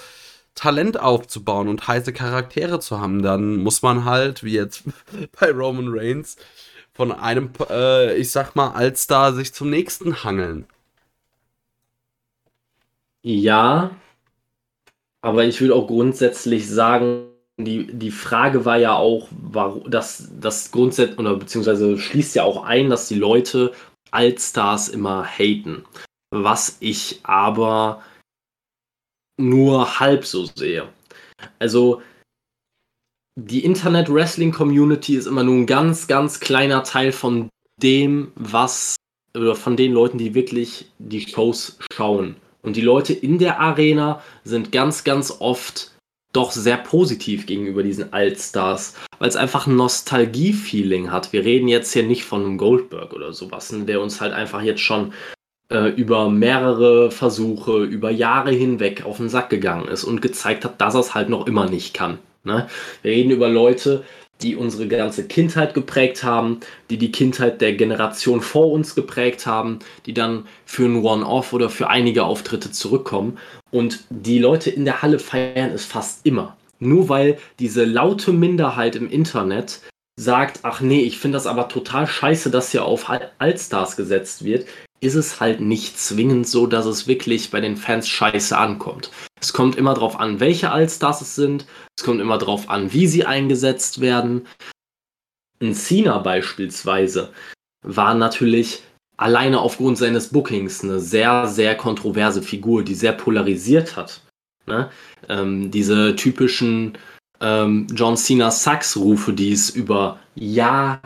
Talent aufzubauen und heiße Charaktere zu haben, dann muss man halt, wie jetzt bei Roman Reigns, von einem, äh, ich sag mal, Allstar sich zum nächsten hangeln. Ja, aber ich würde auch grundsätzlich sagen, die, die Frage war ja auch, warum das, das grundsätzlich, oder beziehungsweise schließt ja auch ein, dass die Leute Allstars immer haten. Was ich aber nur halb so sehe. Also die Internet-Wrestling-Community ist immer nur ein ganz, ganz kleiner Teil von dem, was, oder von den Leuten, die wirklich die Shows schauen. Und die Leute in der Arena sind ganz, ganz oft doch sehr positiv gegenüber diesen Altstars, weil es einfach ein Nostalgie-Feeling hat. Wir reden jetzt hier nicht von einem Goldberg oder sowas, ne, der uns halt einfach jetzt schon äh, über mehrere Versuche, über Jahre hinweg auf den Sack gegangen ist und gezeigt hat, dass er es halt noch immer nicht kann. Ne? Wir reden über Leute, die unsere ganze Kindheit geprägt haben, die die Kindheit der Generation vor uns geprägt haben, die dann für ein One-Off oder für einige Auftritte zurückkommen. Und die Leute in der Halle feiern es fast immer. Nur weil diese laute Minderheit im Internet sagt, ach nee, ich finde das aber total scheiße, dass hier auf Allstars gesetzt wird, ist es halt nicht zwingend so, dass es wirklich bei den Fans scheiße ankommt. Es kommt immer darauf an, welche Allstars es sind. Es kommt immer darauf an, wie sie eingesetzt werden. Ein Cena beispielsweise war natürlich alleine aufgrund seines Bookings eine sehr, sehr kontroverse Figur, die sehr polarisiert hat. Ne? Ähm, diese typischen ähm, John Cena Sax-Rufe, die es über Jahre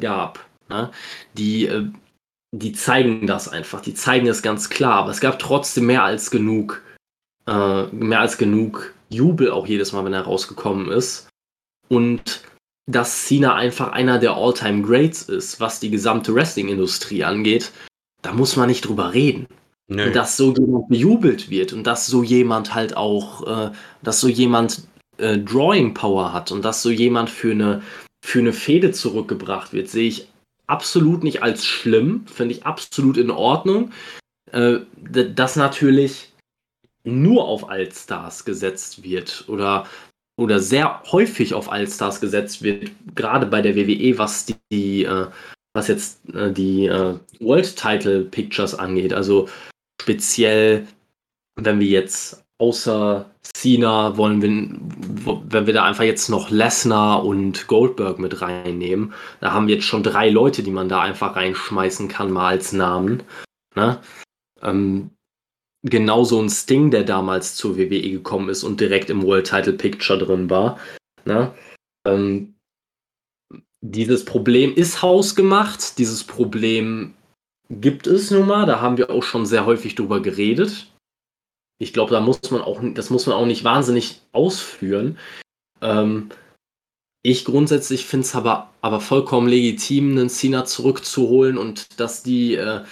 gab, ne? die äh, die zeigen das einfach, die zeigen es ganz klar, aber es gab trotzdem mehr als genug, äh, mehr als genug Jubel auch jedes Mal, wenn er rausgekommen ist. Und dass Cena einfach einer der All-Time Greats ist, was die gesamte Wrestling-Industrie angeht, da muss man nicht drüber reden. Nee. Und dass so jemand bejubelt wird und dass so jemand halt auch, äh, dass so jemand äh, Drawing Power hat und dass so jemand für eine, für eine Fehde zurückgebracht wird, sehe ich absolut nicht als schlimm, finde ich absolut in Ordnung. Äh, dass natürlich nur auf Allstars gesetzt wird oder, oder sehr häufig auf Allstars gesetzt wird, gerade bei der WWE, was die, äh, was jetzt äh, die äh, World Title Pictures angeht. Also speziell, wenn wir jetzt außer Cena wollen wir, wenn wir da einfach jetzt noch Lesnar und Goldberg mit reinnehmen, da haben wir jetzt schon drei Leute, die man da einfach reinschmeißen kann, mal als Namen. Ne? Ähm, genauso ein Sting, der damals zur WWE gekommen ist und direkt im World Title Picture drin war. Ne? Ähm, dieses Problem ist hausgemacht, dieses Problem gibt es nun mal, da haben wir auch schon sehr häufig drüber geredet ich glaube, da muss man auch, das muss man auch nicht wahnsinnig ausführen. Ähm, ich grundsätzlich finde es aber, aber vollkommen legitim, einen Cena zurückzuholen und dass die, äh,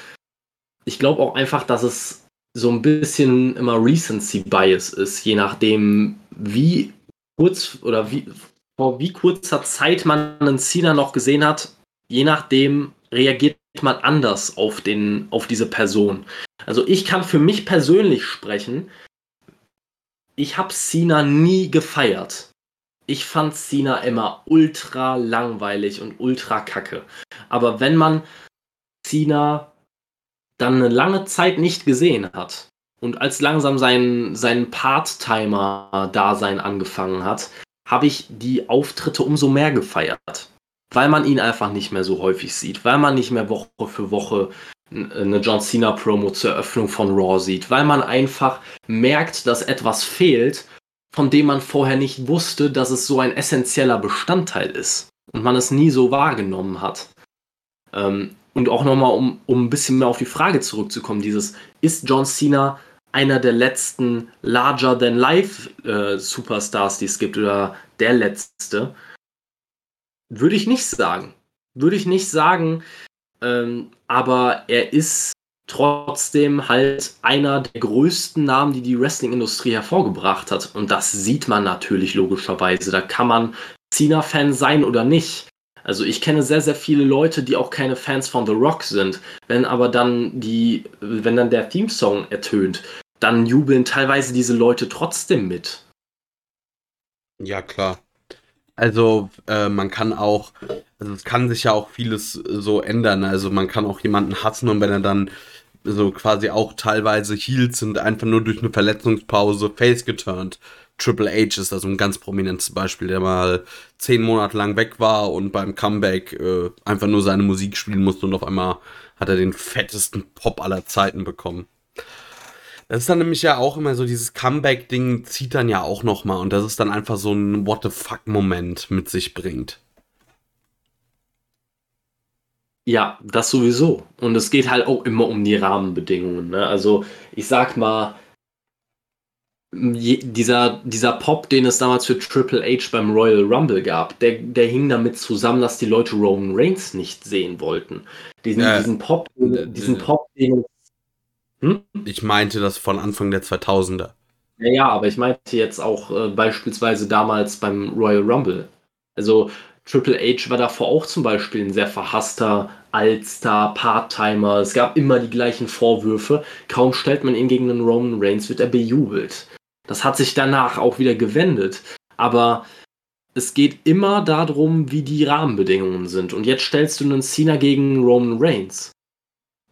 ich glaube auch einfach, dass es so ein bisschen immer Recency Bias ist, je nachdem, wie kurz oder wie vor wie kurzer Zeit man einen Cena noch gesehen hat, je nachdem reagiert man anders auf, den, auf diese Person. Also ich kann für mich persönlich sprechen, ich habe Cena nie gefeiert. Ich fand Cena immer ultra langweilig und ultra kacke. Aber wenn man Cena dann eine lange Zeit nicht gesehen hat und als langsam sein, sein Part-Timer-Dasein angefangen hat, habe ich die Auftritte umso mehr gefeiert. Weil man ihn einfach nicht mehr so häufig sieht, weil man nicht mehr Woche für Woche eine John Cena Promo zur Eröffnung von Raw sieht, weil man einfach merkt, dass etwas fehlt, von dem man vorher nicht wusste, dass es so ein essentieller Bestandteil ist und man es nie so wahrgenommen hat. Ähm, und auch nochmal, um, um ein bisschen mehr auf die Frage zurückzukommen, dieses, ist John Cena einer der letzten Larger-than-Life-Superstars, äh, die es gibt, oder der letzte? Würde ich nicht sagen. Würde ich nicht sagen, ähm, aber er ist trotzdem halt einer der größten Namen, die die Wrestling-Industrie hervorgebracht hat. Und das sieht man natürlich logischerweise. Da kann man Cena-Fan sein oder nicht. Also ich kenne sehr, sehr viele Leute, die auch keine Fans von The Rock sind. Wenn aber dann die, wenn dann der Theme-Song ertönt, dann jubeln teilweise diese Leute trotzdem mit. Ja, klar. Also äh, man kann auch, also es kann sich ja auch vieles so ändern. Also man kann auch jemanden hassen und wenn er dann so quasi auch teilweise Heels sind, einfach nur durch eine Verletzungspause face geturnt. Triple H ist also ein ganz prominentes Beispiel, der mal zehn Monate lang weg war und beim Comeback äh, einfach nur seine Musik spielen musste und auf einmal hat er den fettesten Pop aller Zeiten bekommen. Das ist dann nämlich ja auch immer so, dieses Comeback-Ding zieht dann ja auch nochmal und das ist dann einfach so ein What the fuck-Moment mit sich bringt. Ja, das sowieso. Und es geht halt auch immer um die Rahmenbedingungen. Ne? Also ich sag mal, dieser, dieser Pop, den es damals für Triple H beim Royal Rumble gab, der, der hing damit zusammen, dass die Leute Roman Reigns nicht sehen wollten. Diesen, äh, diesen Pop, diesen Pop, den hm? Ich meinte das von Anfang der 2000er. Ja, ja, aber ich meinte jetzt auch äh, beispielsweise damals beim Royal Rumble. Also Triple H war davor auch zum Beispiel ein sehr verhasster Allstar, Part-Timer. Es gab immer die gleichen Vorwürfe. Kaum stellt man ihn gegen einen Roman Reigns, wird er bejubelt. Das hat sich danach auch wieder gewendet. Aber es geht immer darum, wie die Rahmenbedingungen sind. Und jetzt stellst du einen Cena gegen Roman Reigns.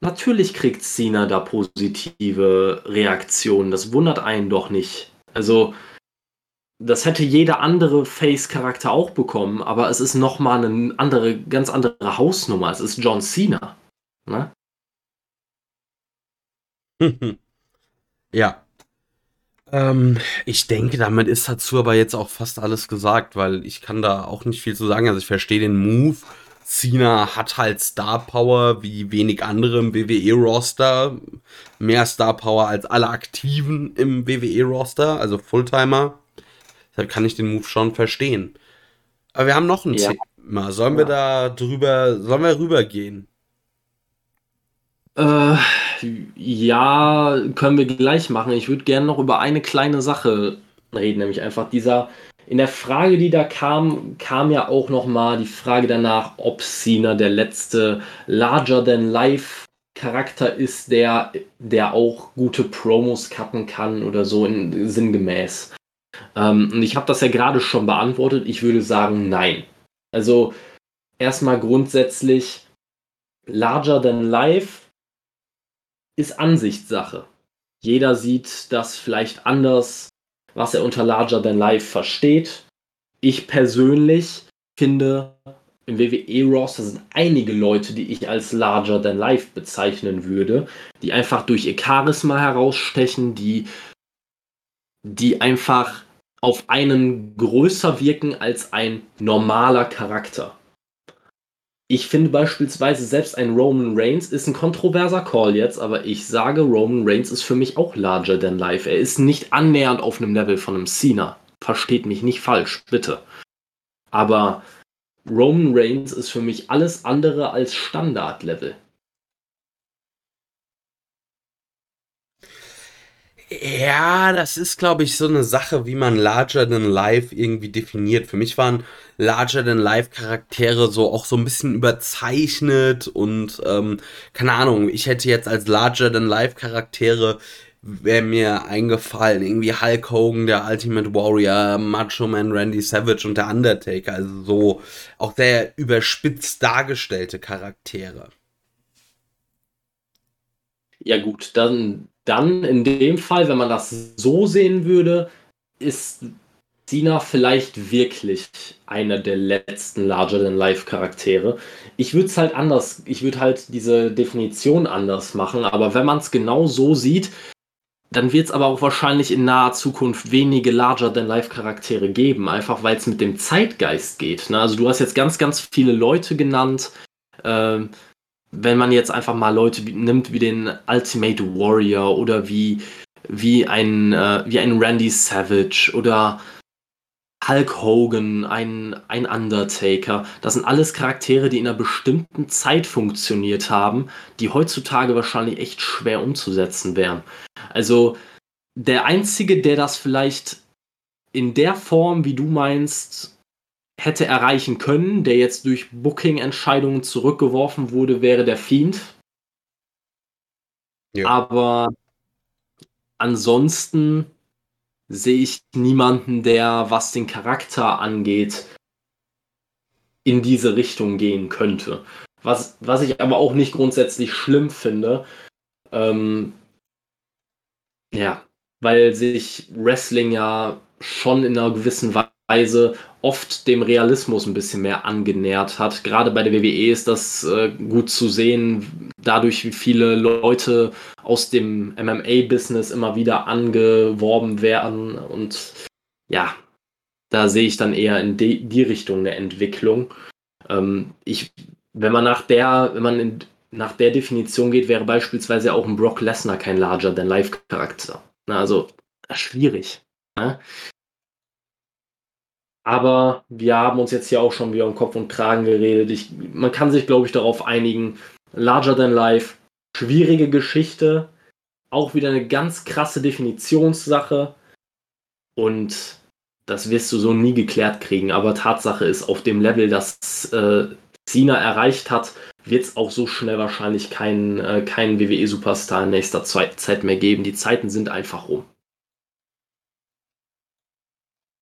Natürlich kriegt Cena da positive Reaktionen. Das wundert einen doch nicht. Also, das hätte jeder andere Face-Charakter auch bekommen, aber es ist nochmal eine andere, ganz andere Hausnummer. Es ist John Cena. Ne? ja. Ähm, ich denke, damit ist dazu aber jetzt auch fast alles gesagt, weil ich kann da auch nicht viel zu sagen. Also ich verstehe den Move. Cena hat halt Star Power wie wenig andere im WWE-Roster. Mehr Star Power als alle Aktiven im WWE-Roster, also Fulltimer. Deshalb kann ich den Move schon verstehen. Aber wir haben noch ein ja. Thema. Sollen ja. wir da drüber, sollen wir rübergehen? Äh, ja, können wir gleich machen. Ich würde gerne noch über eine kleine Sache reden, nämlich einfach dieser. In der Frage, die da kam, kam ja auch noch mal die Frage danach, ob Cena der letzte Larger-than-Life Charakter ist, der, der auch gute Promos cutten kann oder so in, sinngemäß. Ähm, und ich habe das ja gerade schon beantwortet. Ich würde sagen, nein. Also erstmal grundsätzlich larger than life ist Ansichtssache. Jeder sieht das vielleicht anders, was er unter Larger Than Life versteht. Ich persönlich finde, im WWE-Roster sind einige Leute, die ich als Larger Than Life bezeichnen würde, die einfach durch ihr Charisma herausstechen, die, die einfach auf einen größer wirken als ein normaler Charakter. Ich finde beispielsweise selbst ein Roman Reigns ist ein kontroverser Call jetzt, aber ich sage, Roman Reigns ist für mich auch larger than life. Er ist nicht annähernd auf einem Level von einem Cena. Versteht mich nicht falsch, bitte. Aber Roman Reigns ist für mich alles andere als Standardlevel. Ja, das ist, glaube ich, so eine Sache, wie man Larger Than Life irgendwie definiert. Für mich waren Larger Than Life Charaktere so auch so ein bisschen überzeichnet und ähm, keine Ahnung, ich hätte jetzt als Larger Than Life Charaktere wäre mir eingefallen, irgendwie Hulk Hogan, der Ultimate Warrior, Macho Man Randy Savage und der Undertaker, also so auch sehr überspitzt dargestellte Charaktere. Ja gut, dann, dann in dem Fall, wenn man das so sehen würde, ist Cena vielleicht wirklich einer der letzten Larger-than-Life-Charaktere. Ich würde es halt anders, ich würde halt diese Definition anders machen, aber wenn man es genau so sieht, dann wird es aber auch wahrscheinlich in naher Zukunft wenige Larger-than-Life-Charaktere geben, einfach weil es mit dem Zeitgeist geht. Ne? Also du hast jetzt ganz, ganz viele Leute genannt. Ähm, wenn man jetzt einfach mal Leute nimmt wie den Ultimate Warrior oder wie, wie, ein, äh, wie ein Randy Savage oder Hulk Hogan, ein, ein Undertaker. Das sind alles Charaktere, die in einer bestimmten Zeit funktioniert haben, die heutzutage wahrscheinlich echt schwer umzusetzen wären. Also der Einzige, der das vielleicht in der Form, wie du meinst, hätte erreichen können, der jetzt durch Booking-Entscheidungen zurückgeworfen wurde, wäre der Fiend. Ja. Aber ansonsten sehe ich niemanden, der, was den Charakter angeht, in diese Richtung gehen könnte. Was, was ich aber auch nicht grundsätzlich schlimm finde. Ähm, ja, weil sich Wrestling ja schon in einer gewissen Weise oft dem Realismus ein bisschen mehr angenähert hat. Gerade bei der WWE ist das äh, gut zu sehen, dadurch, wie viele Leute aus dem MMA-Business immer wieder angeworben werden. Und ja, da sehe ich dann eher in die, die Richtung eine Entwicklung. Ähm, ich, wenn man nach der, wenn man in, nach der Definition geht, wäre beispielsweise auch ein Brock Lesnar kein Larger-than-Life-Charakter. Also schwierig. Ne? Aber wir haben uns jetzt hier auch schon wieder um Kopf und Kragen geredet. Ich, man kann sich, glaube ich, darauf einigen. Larger than life, schwierige Geschichte, auch wieder eine ganz krasse Definitionssache. Und das wirst du so nie geklärt kriegen. Aber Tatsache ist, auf dem Level, das äh, Cena erreicht hat, wird es auch so schnell wahrscheinlich keinen äh, kein WWE-Superstar in nächster Zeit mehr geben. Die Zeiten sind einfach rum.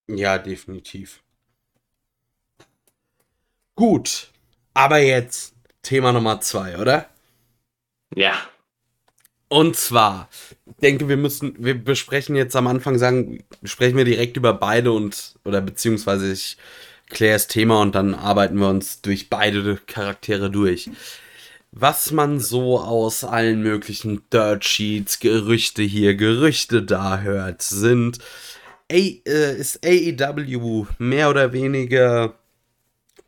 Ja, definitiv. Gut, aber jetzt Thema Nummer zwei, oder? Ja. Und zwar, ich denke, wir müssen, wir besprechen jetzt am Anfang sagen, sprechen wir direkt über beide und, oder beziehungsweise ich kläre das Thema und dann arbeiten wir uns durch beide Charaktere durch. Was man so aus allen möglichen Dirt Sheets, Gerüchte hier, Gerüchte da hört, sind A, äh, ist AEW mehr oder weniger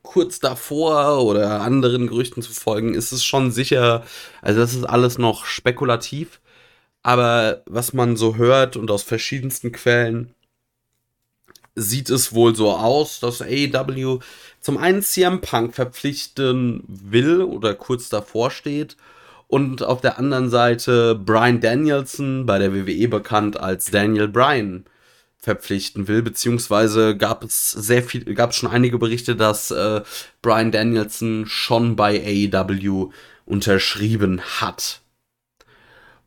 kurz davor oder anderen Gerüchten zu folgen, ist es schon sicher, also das ist alles noch spekulativ, aber was man so hört und aus verschiedensten Quellen sieht es wohl so aus, dass AEW zum einen CM Punk verpflichten will oder kurz davor steht und auf der anderen Seite Brian Danielson, bei der WWE bekannt als Daniel Bryan, verpflichten will, beziehungsweise gab es sehr viel, gab es schon einige Berichte, dass äh, Brian Danielson schon bei AEW unterschrieben hat.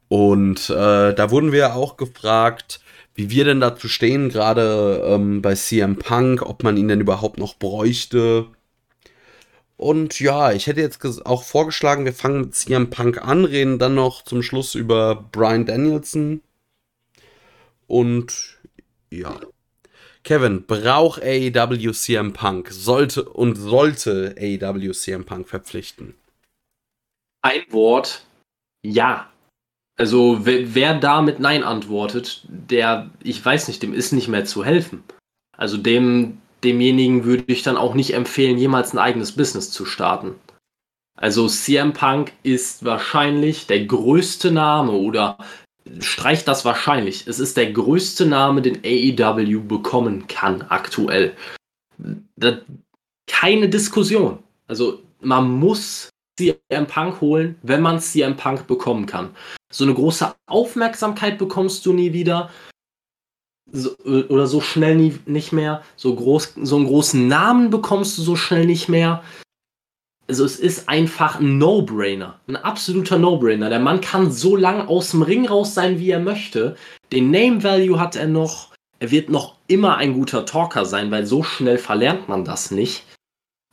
Und äh, da wurden wir auch gefragt, wie wir denn dazu stehen, gerade ähm, bei CM Punk, ob man ihn denn überhaupt noch bräuchte. Und ja, ich hätte jetzt auch vorgeschlagen, wir fangen mit CM Punk an, reden dann noch zum Schluss über Brian Danielson. Und ja. Kevin, braucht AEW CM Punk? Sollte und sollte AEW CM Punk verpflichten? Ein Wort, ja. Also wer, wer da mit Nein antwortet, der, ich weiß nicht, dem ist nicht mehr zu helfen. Also dem, demjenigen würde ich dann auch nicht empfehlen, jemals ein eigenes Business zu starten. Also CM Punk ist wahrscheinlich der größte Name oder streicht das wahrscheinlich. Es ist der größte Name, den AEW bekommen kann aktuell. Das, keine Diskussion. Also man muss CM Punk holen, wenn man CM Punk bekommen kann. So eine große Aufmerksamkeit bekommst du nie wieder. So, oder so schnell nie, nicht mehr. So, groß, so einen großen Namen bekommst du so schnell nicht mehr. Also es ist einfach ein No-Brainer. Ein absoluter No-Brainer. Der Mann kann so lang aus dem Ring raus sein, wie er möchte. Den Name-Value hat er noch. Er wird noch immer ein guter Talker sein, weil so schnell verlernt man das nicht.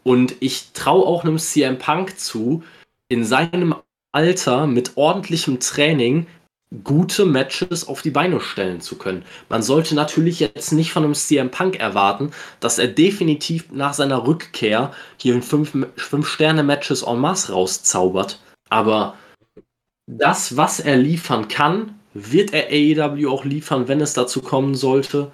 Und ich traue auch einem CM Punk zu, in seinem Alter mit ordentlichem Training gute Matches auf die Beine stellen zu können. Man sollte natürlich jetzt nicht von einem CM Punk erwarten, dass er definitiv nach seiner Rückkehr hier in 5-Sterne-Matches en masse rauszaubert. Aber das, was er liefern kann, wird er AEW auch liefern, wenn es dazu kommen sollte.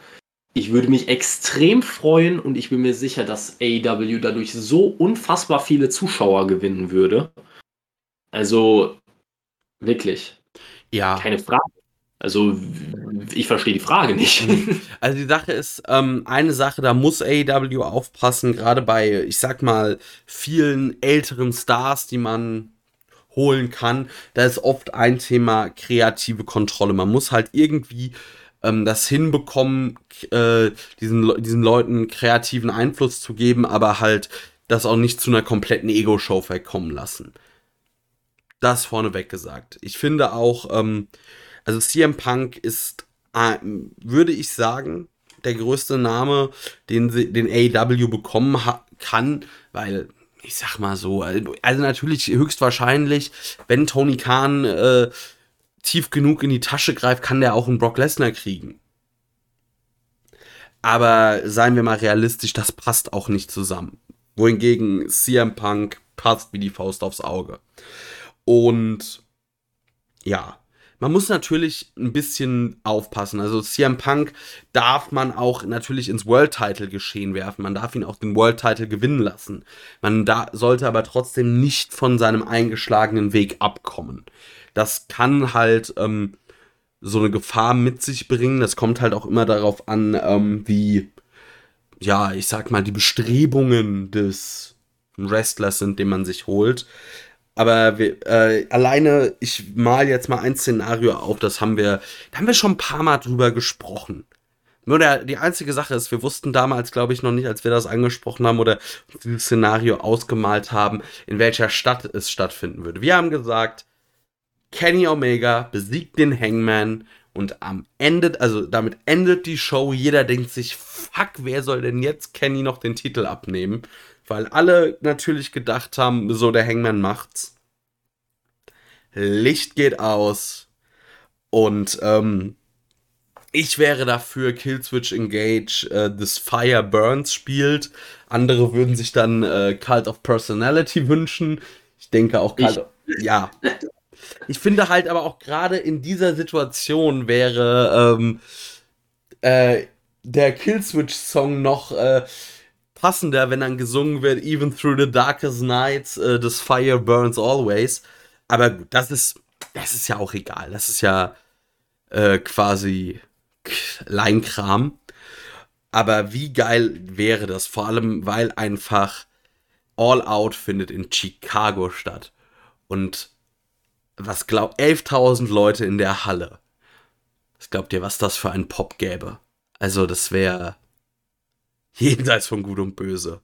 Ich würde mich extrem freuen und ich bin mir sicher, dass AEW dadurch so unfassbar viele Zuschauer gewinnen würde. Also wirklich. Ja. Keine Frage. Also ich verstehe die Frage nicht. Also die Sache ist, ähm, eine Sache, da muss AEW aufpassen, gerade bei, ich sag mal, vielen älteren Stars, die man holen kann, da ist oft ein Thema kreative Kontrolle. Man muss halt irgendwie ähm, das hinbekommen, äh, diesen, diesen Leuten kreativen Einfluss zu geben, aber halt das auch nicht zu einer kompletten Ego-Show verkommen lassen. Das vorneweg gesagt. Ich finde auch, ähm, also CM Punk ist, äh, würde ich sagen, der größte Name, den, den AEW bekommen kann, weil ich sag mal so, also, also natürlich höchstwahrscheinlich, wenn Tony Khan äh, tief genug in die Tasche greift, kann der auch einen Brock Lesnar kriegen. Aber seien wir mal realistisch, das passt auch nicht zusammen. Wohingegen CM Punk passt wie die Faust aufs Auge. Und ja, man muss natürlich ein bisschen aufpassen. Also CM Punk darf man auch natürlich ins World Title geschehen werfen. Man darf ihn auch den World Title gewinnen lassen. Man da sollte aber trotzdem nicht von seinem eingeschlagenen Weg abkommen das kann halt ähm, so eine Gefahr mit sich bringen. Das kommt halt auch immer darauf an, ähm, wie, ja, ich sag mal, die Bestrebungen des Wrestlers sind, den man sich holt. Aber wir, äh, alleine, ich mal jetzt mal ein Szenario auf, das haben wir, da haben wir schon ein paar Mal drüber gesprochen. Nur der, die einzige Sache ist, wir wussten damals, glaube ich, noch nicht, als wir das angesprochen haben oder dieses Szenario ausgemalt haben, in welcher Stadt es stattfinden würde. Wir haben gesagt, Kenny Omega besiegt den Hangman und am Ende, also damit endet die Show. Jeder denkt sich, fuck, wer soll denn jetzt Kenny noch den Titel abnehmen? Weil alle natürlich gedacht haben, so der Hangman macht's. Licht geht aus. Und ähm, ich wäre dafür, Killswitch Engage äh, das Fire Burns spielt. Andere würden sich dann äh, Cult of Personality wünschen. Ich denke auch Cult ich, ja. Ich finde halt aber auch gerade in dieser Situation wäre ähm, äh, der Killswitch-Song noch äh, passender, wenn dann gesungen wird, Even through the darkest nights, uh, this fire burns always. Aber gut, das ist, das ist ja auch egal. Das ist ja äh, quasi Leinkram. Aber wie geil wäre das? Vor allem, weil einfach All Out findet in Chicago statt. Und was glaubt 11.000 Leute in der Halle. Was glaubt ihr, was das für ein Pop gäbe? Also, das wäre jenseits von Gut und Böse.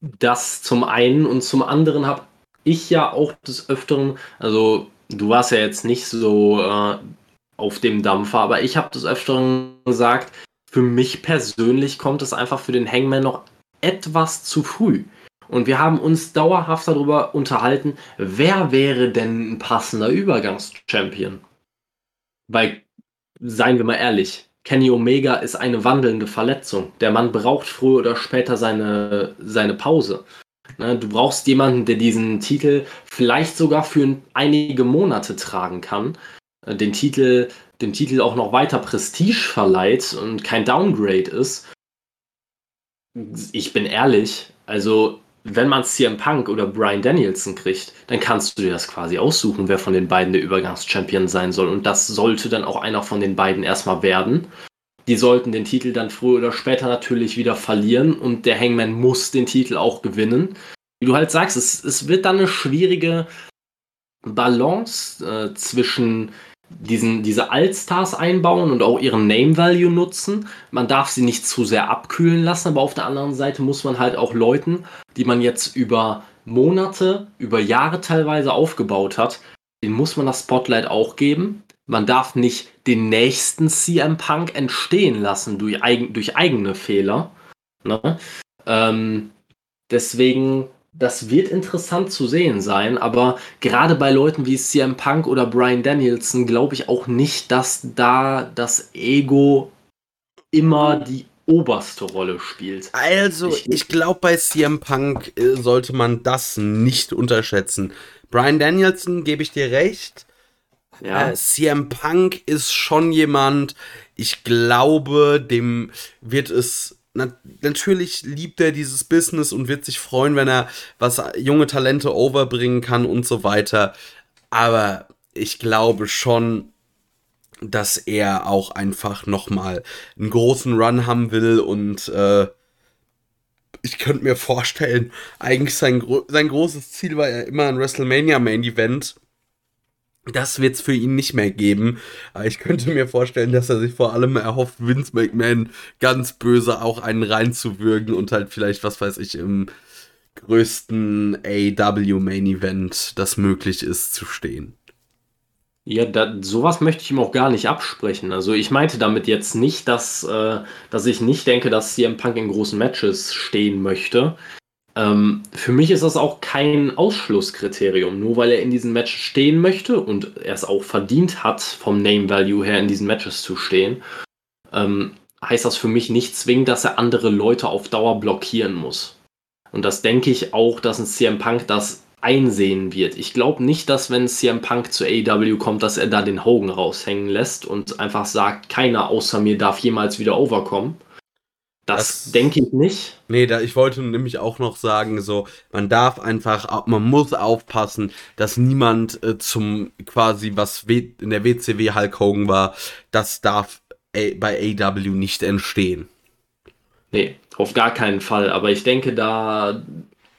Das zum einen und zum anderen habe ich ja auch des Öfteren, also du warst ja jetzt nicht so äh, auf dem Dampfer, aber ich habe des Öfteren gesagt, für mich persönlich kommt es einfach für den Hangman noch etwas zu früh. Und wir haben uns dauerhaft darüber unterhalten, wer wäre denn ein passender Übergangschampion? Weil, seien wir mal ehrlich, Kenny Omega ist eine wandelnde Verletzung. Der Mann braucht früher oder später seine, seine Pause. Ne, du brauchst jemanden, der diesen Titel vielleicht sogar für einige Monate tragen kann, äh, den Titel, dem Titel auch noch weiter Prestige verleiht und kein Downgrade ist. Ich bin ehrlich, also wenn man CM Punk oder Brian Danielson kriegt, dann kannst du dir das quasi aussuchen, wer von den beiden der Übergangschampion sein soll. Und das sollte dann auch einer von den beiden erstmal werden. Die sollten den Titel dann früher oder später natürlich wieder verlieren und der Hangman muss den Titel auch gewinnen. Wie du halt sagst, es, es wird dann eine schwierige, Balance äh, zwischen diesen, diese Allstars einbauen und auch ihren Name Value nutzen. Man darf sie nicht zu sehr abkühlen lassen, aber auf der anderen Seite muss man halt auch Leuten, die man jetzt über Monate, über Jahre teilweise aufgebaut hat, den muss man das Spotlight auch geben. Man darf nicht den nächsten CM Punk entstehen lassen durch, eigen, durch eigene Fehler. Ne? Ähm, deswegen das wird interessant zu sehen sein, aber gerade bei Leuten wie CM Punk oder Brian Danielson glaube ich auch nicht, dass da das Ego immer die oberste Rolle spielt. Also, ich, ich glaube, bei CM Punk äh, sollte man das nicht unterschätzen. Brian Danielson, gebe ich dir recht. Ja. Äh, CM Punk ist schon jemand, ich glaube, dem wird es natürlich liebt er dieses Business und wird sich freuen, wenn er was junge Talente overbringen kann und so weiter. Aber ich glaube schon, dass er auch einfach nochmal einen großen Run haben will und äh, ich könnte mir vorstellen, eigentlich sein, sein großes Ziel war ja immer ein WrestleMania Main Event das wird es für ihn nicht mehr geben. Ich könnte mir vorstellen, dass er sich vor allem erhofft, Vince McMahon ganz böse auch einen reinzuwürgen und halt vielleicht, was weiß ich, im größten AW Main Event, das möglich ist, zu stehen. Ja, da, sowas möchte ich ihm auch gar nicht absprechen. Also ich meinte damit jetzt nicht, dass, äh, dass ich nicht denke, dass CM Punk in großen Matches stehen möchte. Ähm, für mich ist das auch kein Ausschlusskriterium. Nur weil er in diesen Matches stehen möchte und er es auch verdient hat, vom Name Value her in diesen Matches zu stehen, ähm, heißt das für mich nicht zwingend, dass er andere Leute auf Dauer blockieren muss. Und das denke ich auch, dass ein CM Punk das einsehen wird. Ich glaube nicht, dass wenn CM Punk zu AEW kommt, dass er da den Hogan raushängen lässt und einfach sagt, keiner außer mir darf jemals wieder overkommen. Das, das denke ich nicht. Nee, da, ich wollte nämlich auch noch sagen, so, man darf einfach, man muss aufpassen, dass niemand äh, zum quasi, was w, in der WCW Hulk Hogan war, das darf A, bei AW nicht entstehen. Nee, auf gar keinen Fall. Aber ich denke, da,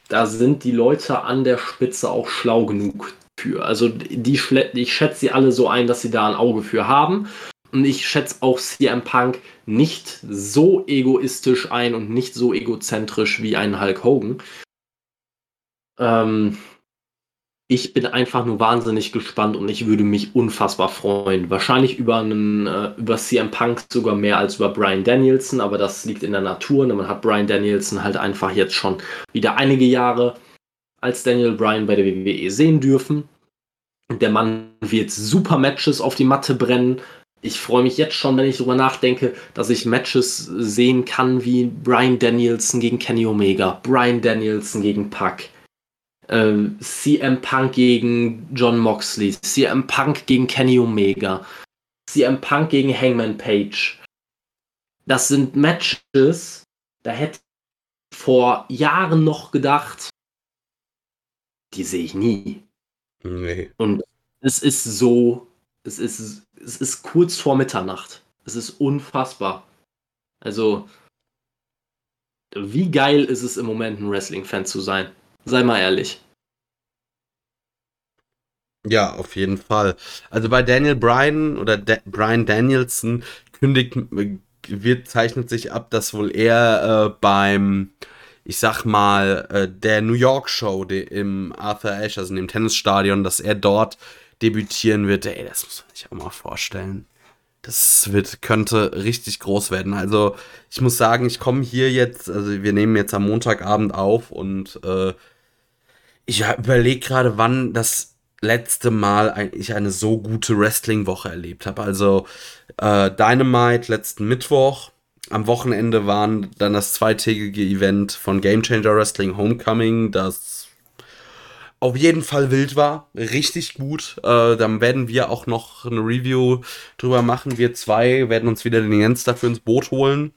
da sind die Leute an der Spitze auch schlau genug für. Also die, ich schätze sie alle so ein, dass sie da ein Auge für haben. Und ich schätze auch CM Punk nicht so egoistisch ein und nicht so egozentrisch wie ein Hulk Hogan. Ähm, ich bin einfach nur wahnsinnig gespannt und ich würde mich unfassbar freuen. Wahrscheinlich über einen, äh, über CM Punk sogar mehr als über Brian Danielson, aber das liegt in der Natur. Ne? Man hat Brian Danielson halt einfach jetzt schon wieder einige Jahre als Daniel Bryan bei der WWE sehen dürfen. Der Mann wird super Matches auf die Matte brennen ich freue mich jetzt schon, wenn ich darüber nachdenke, dass ich Matches sehen kann wie Brian Danielson gegen Kenny Omega, Brian Danielson gegen Puck, äh, CM Punk gegen John Moxley, CM Punk gegen Kenny Omega, CM Punk gegen Hangman Page. Das sind Matches, da hätte ich vor Jahren noch gedacht, die sehe ich nie. Nee. Und es ist so, es ist es ist kurz vor Mitternacht. Es ist unfassbar. Also, wie geil ist es im Moment, ein Wrestling-Fan zu sein? Sei mal ehrlich. Ja, auf jeden Fall. Also bei Daniel Bryan oder De Brian Danielson kündigt, wird, zeichnet sich ab, dass wohl er äh, beim, ich sag mal, äh, der New York Show im Arthur Ashe, also in dem Tennisstadion, dass er dort debütieren wird, ey, das muss man sich auch mal vorstellen. Das wird, könnte richtig groß werden. Also, ich muss sagen, ich komme hier jetzt, also wir nehmen jetzt am Montagabend auf und äh, ich überlege gerade, wann das letzte Mal ich eine so gute Wrestling-Woche erlebt habe. Also äh, Dynamite letzten Mittwoch. Am Wochenende waren dann das zweitägige Event von Game Changer Wrestling Homecoming, das auf jeden Fall wild war. Richtig gut. Äh, dann werden wir auch noch eine Review drüber machen. Wir zwei werden uns wieder den Jens dafür ins Boot holen.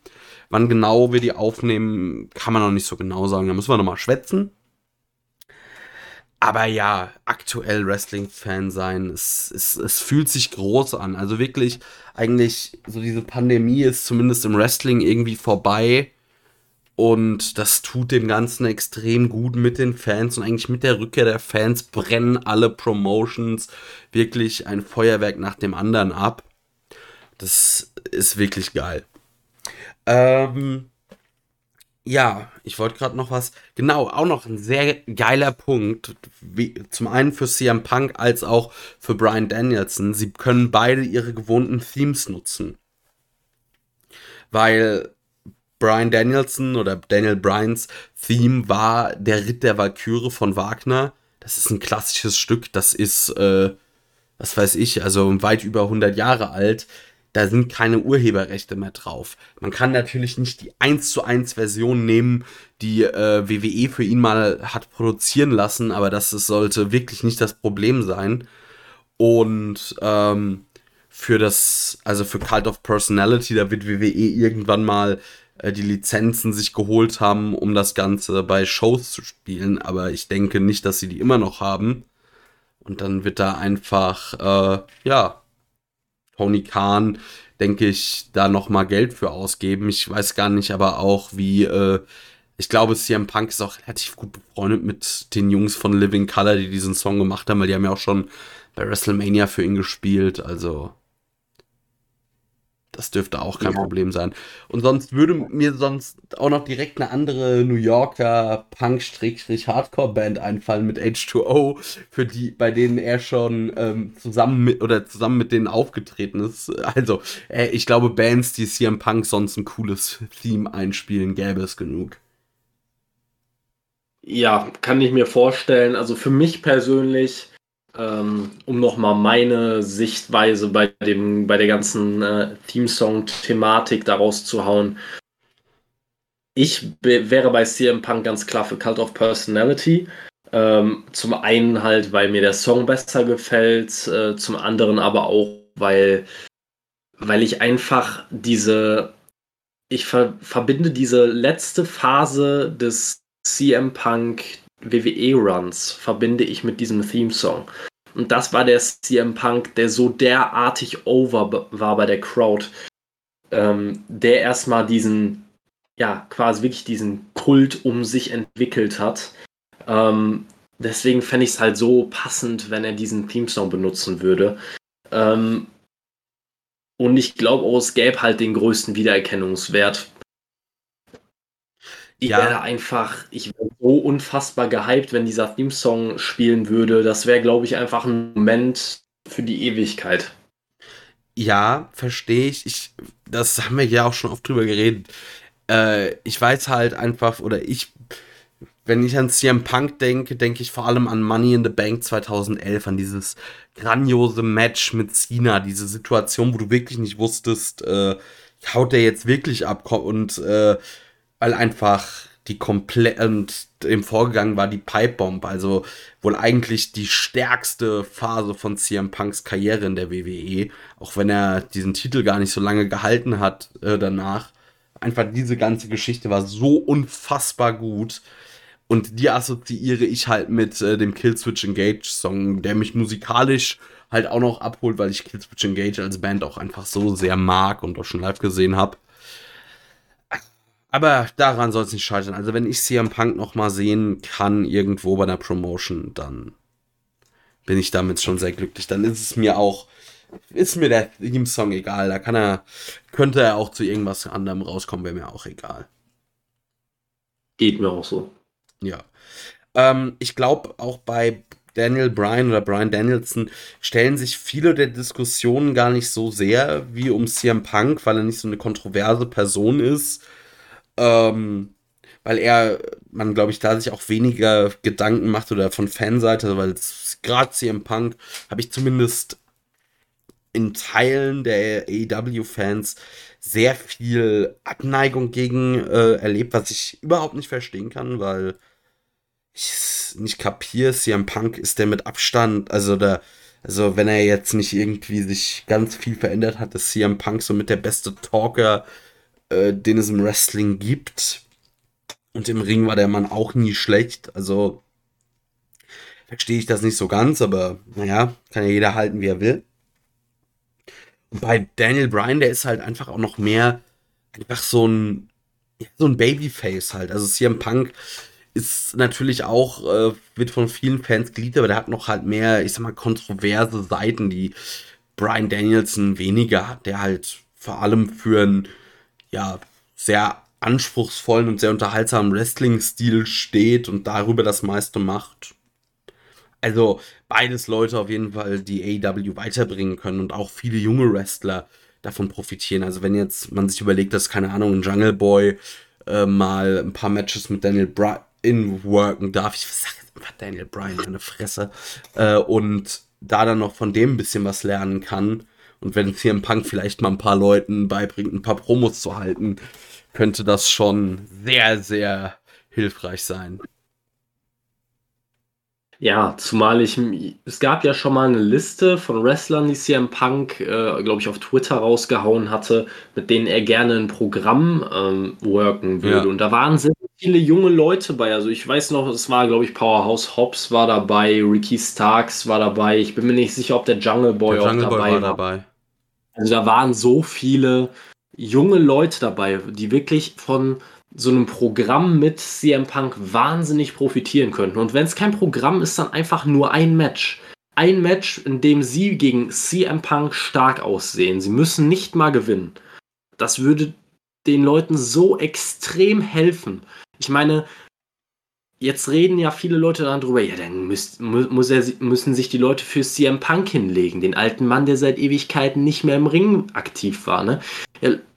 Wann genau wir die aufnehmen, kann man noch nicht so genau sagen. Da müssen wir nochmal schwätzen. Aber ja, aktuell Wrestling-Fan sein, es, es, es fühlt sich groß an. Also wirklich, eigentlich, so diese Pandemie ist zumindest im Wrestling irgendwie vorbei Und das tut dem Ganzen extrem gut mit den Fans und eigentlich mit der Rückkehr der Fans brennen alle Promotions wirklich ein Feuerwerk nach dem anderen ab. Das ist wirklich geil. Ähm, ja, ich wollte gerade noch was. Genau, auch noch ein sehr geiler Punkt. Wie, zum einen für CM Punk als auch für Brian Danielson. Sie können beide ihre gewohnten Themes nutzen. Weil Brian Danielson oder Daniel Bryans Theme war der Ritt der Walküre von Wagner. Das ist ein klassisches Stück, das ist, äh, was weiß ich, also weit über 100 Jahre alt. Da sind keine Urheberrechte mehr drauf. Man kann natürlich nicht die 1 zu 1 Version nehmen, die äh, WWE für ihn mal hat produzieren lassen, aber das sollte wirklich nicht das Problem sein. Und ähm, für das, also für Cult of Personality, da wird WWE irgendwann mal die Lizenzen sich geholt haben, um das Ganze bei Shows zu spielen. Aber ich denke nicht, dass sie die immer noch haben. Und dann wird da einfach, äh, ja, Tony Khan, denke ich, da noch mal Geld für ausgeben. Ich weiß gar nicht, aber auch wie, äh, ich glaube, CM Punk ist auch relativ gut befreundet mit den Jungs von Living Color, die diesen Song gemacht haben, weil die haben ja auch schon bei WrestleMania für ihn gespielt. Also das dürfte auch kein ja. Problem sein. Und sonst würde mir sonst auch noch direkt eine andere New Yorker Punk-Hardcore-Band einfallen mit H2O, für die, bei denen er schon ähm, zusammen mit oder zusammen mit denen aufgetreten ist. Also, äh, ich glaube, Bands, die CM Punk sonst ein cooles Theme einspielen, gäbe es genug. Ja, kann ich mir vorstellen. Also für mich persönlich ähm, um nochmal meine Sichtweise bei, dem, bei der ganzen äh, Theme-Song-Thematik daraus zu hauen. Ich wäre bei CM Punk ganz klar für Cult of Personality. Ähm, zum einen halt, weil mir der Song besser gefällt, äh, zum anderen aber auch, weil, weil ich einfach diese, ich ver verbinde diese letzte Phase des CM Punk WWE-Runs verbinde ich mit diesem Theme-Song. Und das war der CM Punk, der so derartig over war bei der Crowd, ähm, der erstmal diesen, ja, quasi wirklich diesen Kult um sich entwickelt hat. Ähm, deswegen fände ich es halt so passend, wenn er diesen Theme-Song benutzen würde. Ähm, und ich glaube auch, es gäbe halt den größten Wiedererkennungswert ich ja. wäre einfach, ich wäre so unfassbar gehypt, wenn dieser Theme-Song spielen würde. Das wäre, glaube ich, einfach ein Moment für die Ewigkeit. Ja, verstehe ich. ich. Das haben wir ja auch schon oft drüber geredet. Äh, ich weiß halt einfach, oder ich, wenn ich an CM Punk denke, denke ich vor allem an Money in the Bank 2011, an dieses grandiose Match mit Cena, diese Situation, wo du wirklich nicht wusstest, äh, haut der jetzt wirklich ab und äh, weil einfach die komplett und im Vorgegangen war die Pipe Bomb, also wohl eigentlich die stärkste Phase von CM Punks Karriere in der WWE, auch wenn er diesen Titel gar nicht so lange gehalten hat äh, danach. Einfach diese ganze Geschichte war so unfassbar gut und die assoziiere ich halt mit äh, dem Killswitch Engage Song, der mich musikalisch halt auch noch abholt, weil ich Killswitch Engage als Band auch einfach so sehr mag und auch schon live gesehen habe. Aber daran soll es nicht scheitern. Also wenn ich CM Punk noch mal sehen kann irgendwo bei einer Promotion, dann bin ich damit schon sehr glücklich. Dann ist es mir auch, ist mir der Theme-Song egal. Da kann er, könnte er auch zu irgendwas anderem rauskommen, wäre mir auch egal. Geht mir auch so. Ja. Ähm, ich glaube auch bei Daniel Bryan oder Brian Danielson stellen sich viele der Diskussionen gar nicht so sehr wie um CM Punk, weil er nicht so eine kontroverse Person ist ähm, weil er, man glaube ich, da sich auch weniger Gedanken macht oder von Fanseite, weil gerade CM Punk habe ich zumindest in Teilen der AEW-Fans sehr viel Abneigung gegen äh, erlebt, was ich überhaupt nicht verstehen kann, weil ich nicht kapiere, CM Punk ist der mit Abstand, also der, also wenn er jetzt nicht irgendwie sich ganz viel verändert hat, ist CM Punk so mit der beste Talker äh, den es im Wrestling gibt. Und im Ring war der Mann auch nie schlecht. Also verstehe ich das nicht so ganz, aber naja, kann ja jeder halten, wie er will. Und bei Daniel Bryan, der ist halt einfach auch noch mehr einfach so ein so ein Babyface halt. Also CM Punk ist natürlich auch, äh, wird von vielen Fans geliebt, aber der hat noch halt mehr, ich sag mal, kontroverse Seiten, die Brian Danielson weniger hat, der halt vor allem für einen, ja, sehr anspruchsvollen und sehr unterhaltsamen Wrestling-Stil steht und darüber das meiste macht. Also beides Leute auf jeden Fall, die AEW weiterbringen können und auch viele junge Wrestler davon profitieren. Also wenn jetzt man sich überlegt, dass, keine Ahnung, ein Jungle Boy äh, mal ein paar Matches mit Daniel Bryan worken darf, ich sag jetzt einfach Daniel Bryan, eine Fresse, äh, und da dann noch von dem ein bisschen was lernen kann. Und wenn CM Punk vielleicht mal ein paar Leuten beibringt, ein paar Promos zu halten, könnte das schon sehr, sehr hilfreich sein. Ja, zumal ich, es gab ja schon mal eine Liste von Wrestlern, die CM Punk, äh, glaube ich, auf Twitter rausgehauen hatte, mit denen er gerne ein Programm ähm, worken würde. Ja. Und da waren sehr viele junge Leute bei. Also ich weiß noch, es war, glaube ich, Powerhouse Hobbs war dabei, Ricky Starks war dabei. Ich bin mir nicht sicher, ob der Jungle Boy der auch Jungle dabei Boy war, war. Dabei. Also da waren so viele junge Leute dabei, die wirklich von so einem Programm mit CM Punk wahnsinnig profitieren könnten. Und wenn es kein Programm ist, dann einfach nur ein Match. Ein Match, in dem sie gegen CM Punk stark aussehen. Sie müssen nicht mal gewinnen. Das würde den Leuten so extrem helfen. Ich meine, jetzt reden ja viele Leute darüber, ja, dann müsst, muss er, müssen sich die Leute für CM Punk hinlegen, den alten Mann, der seit Ewigkeiten nicht mehr im Ring aktiv war. Ne?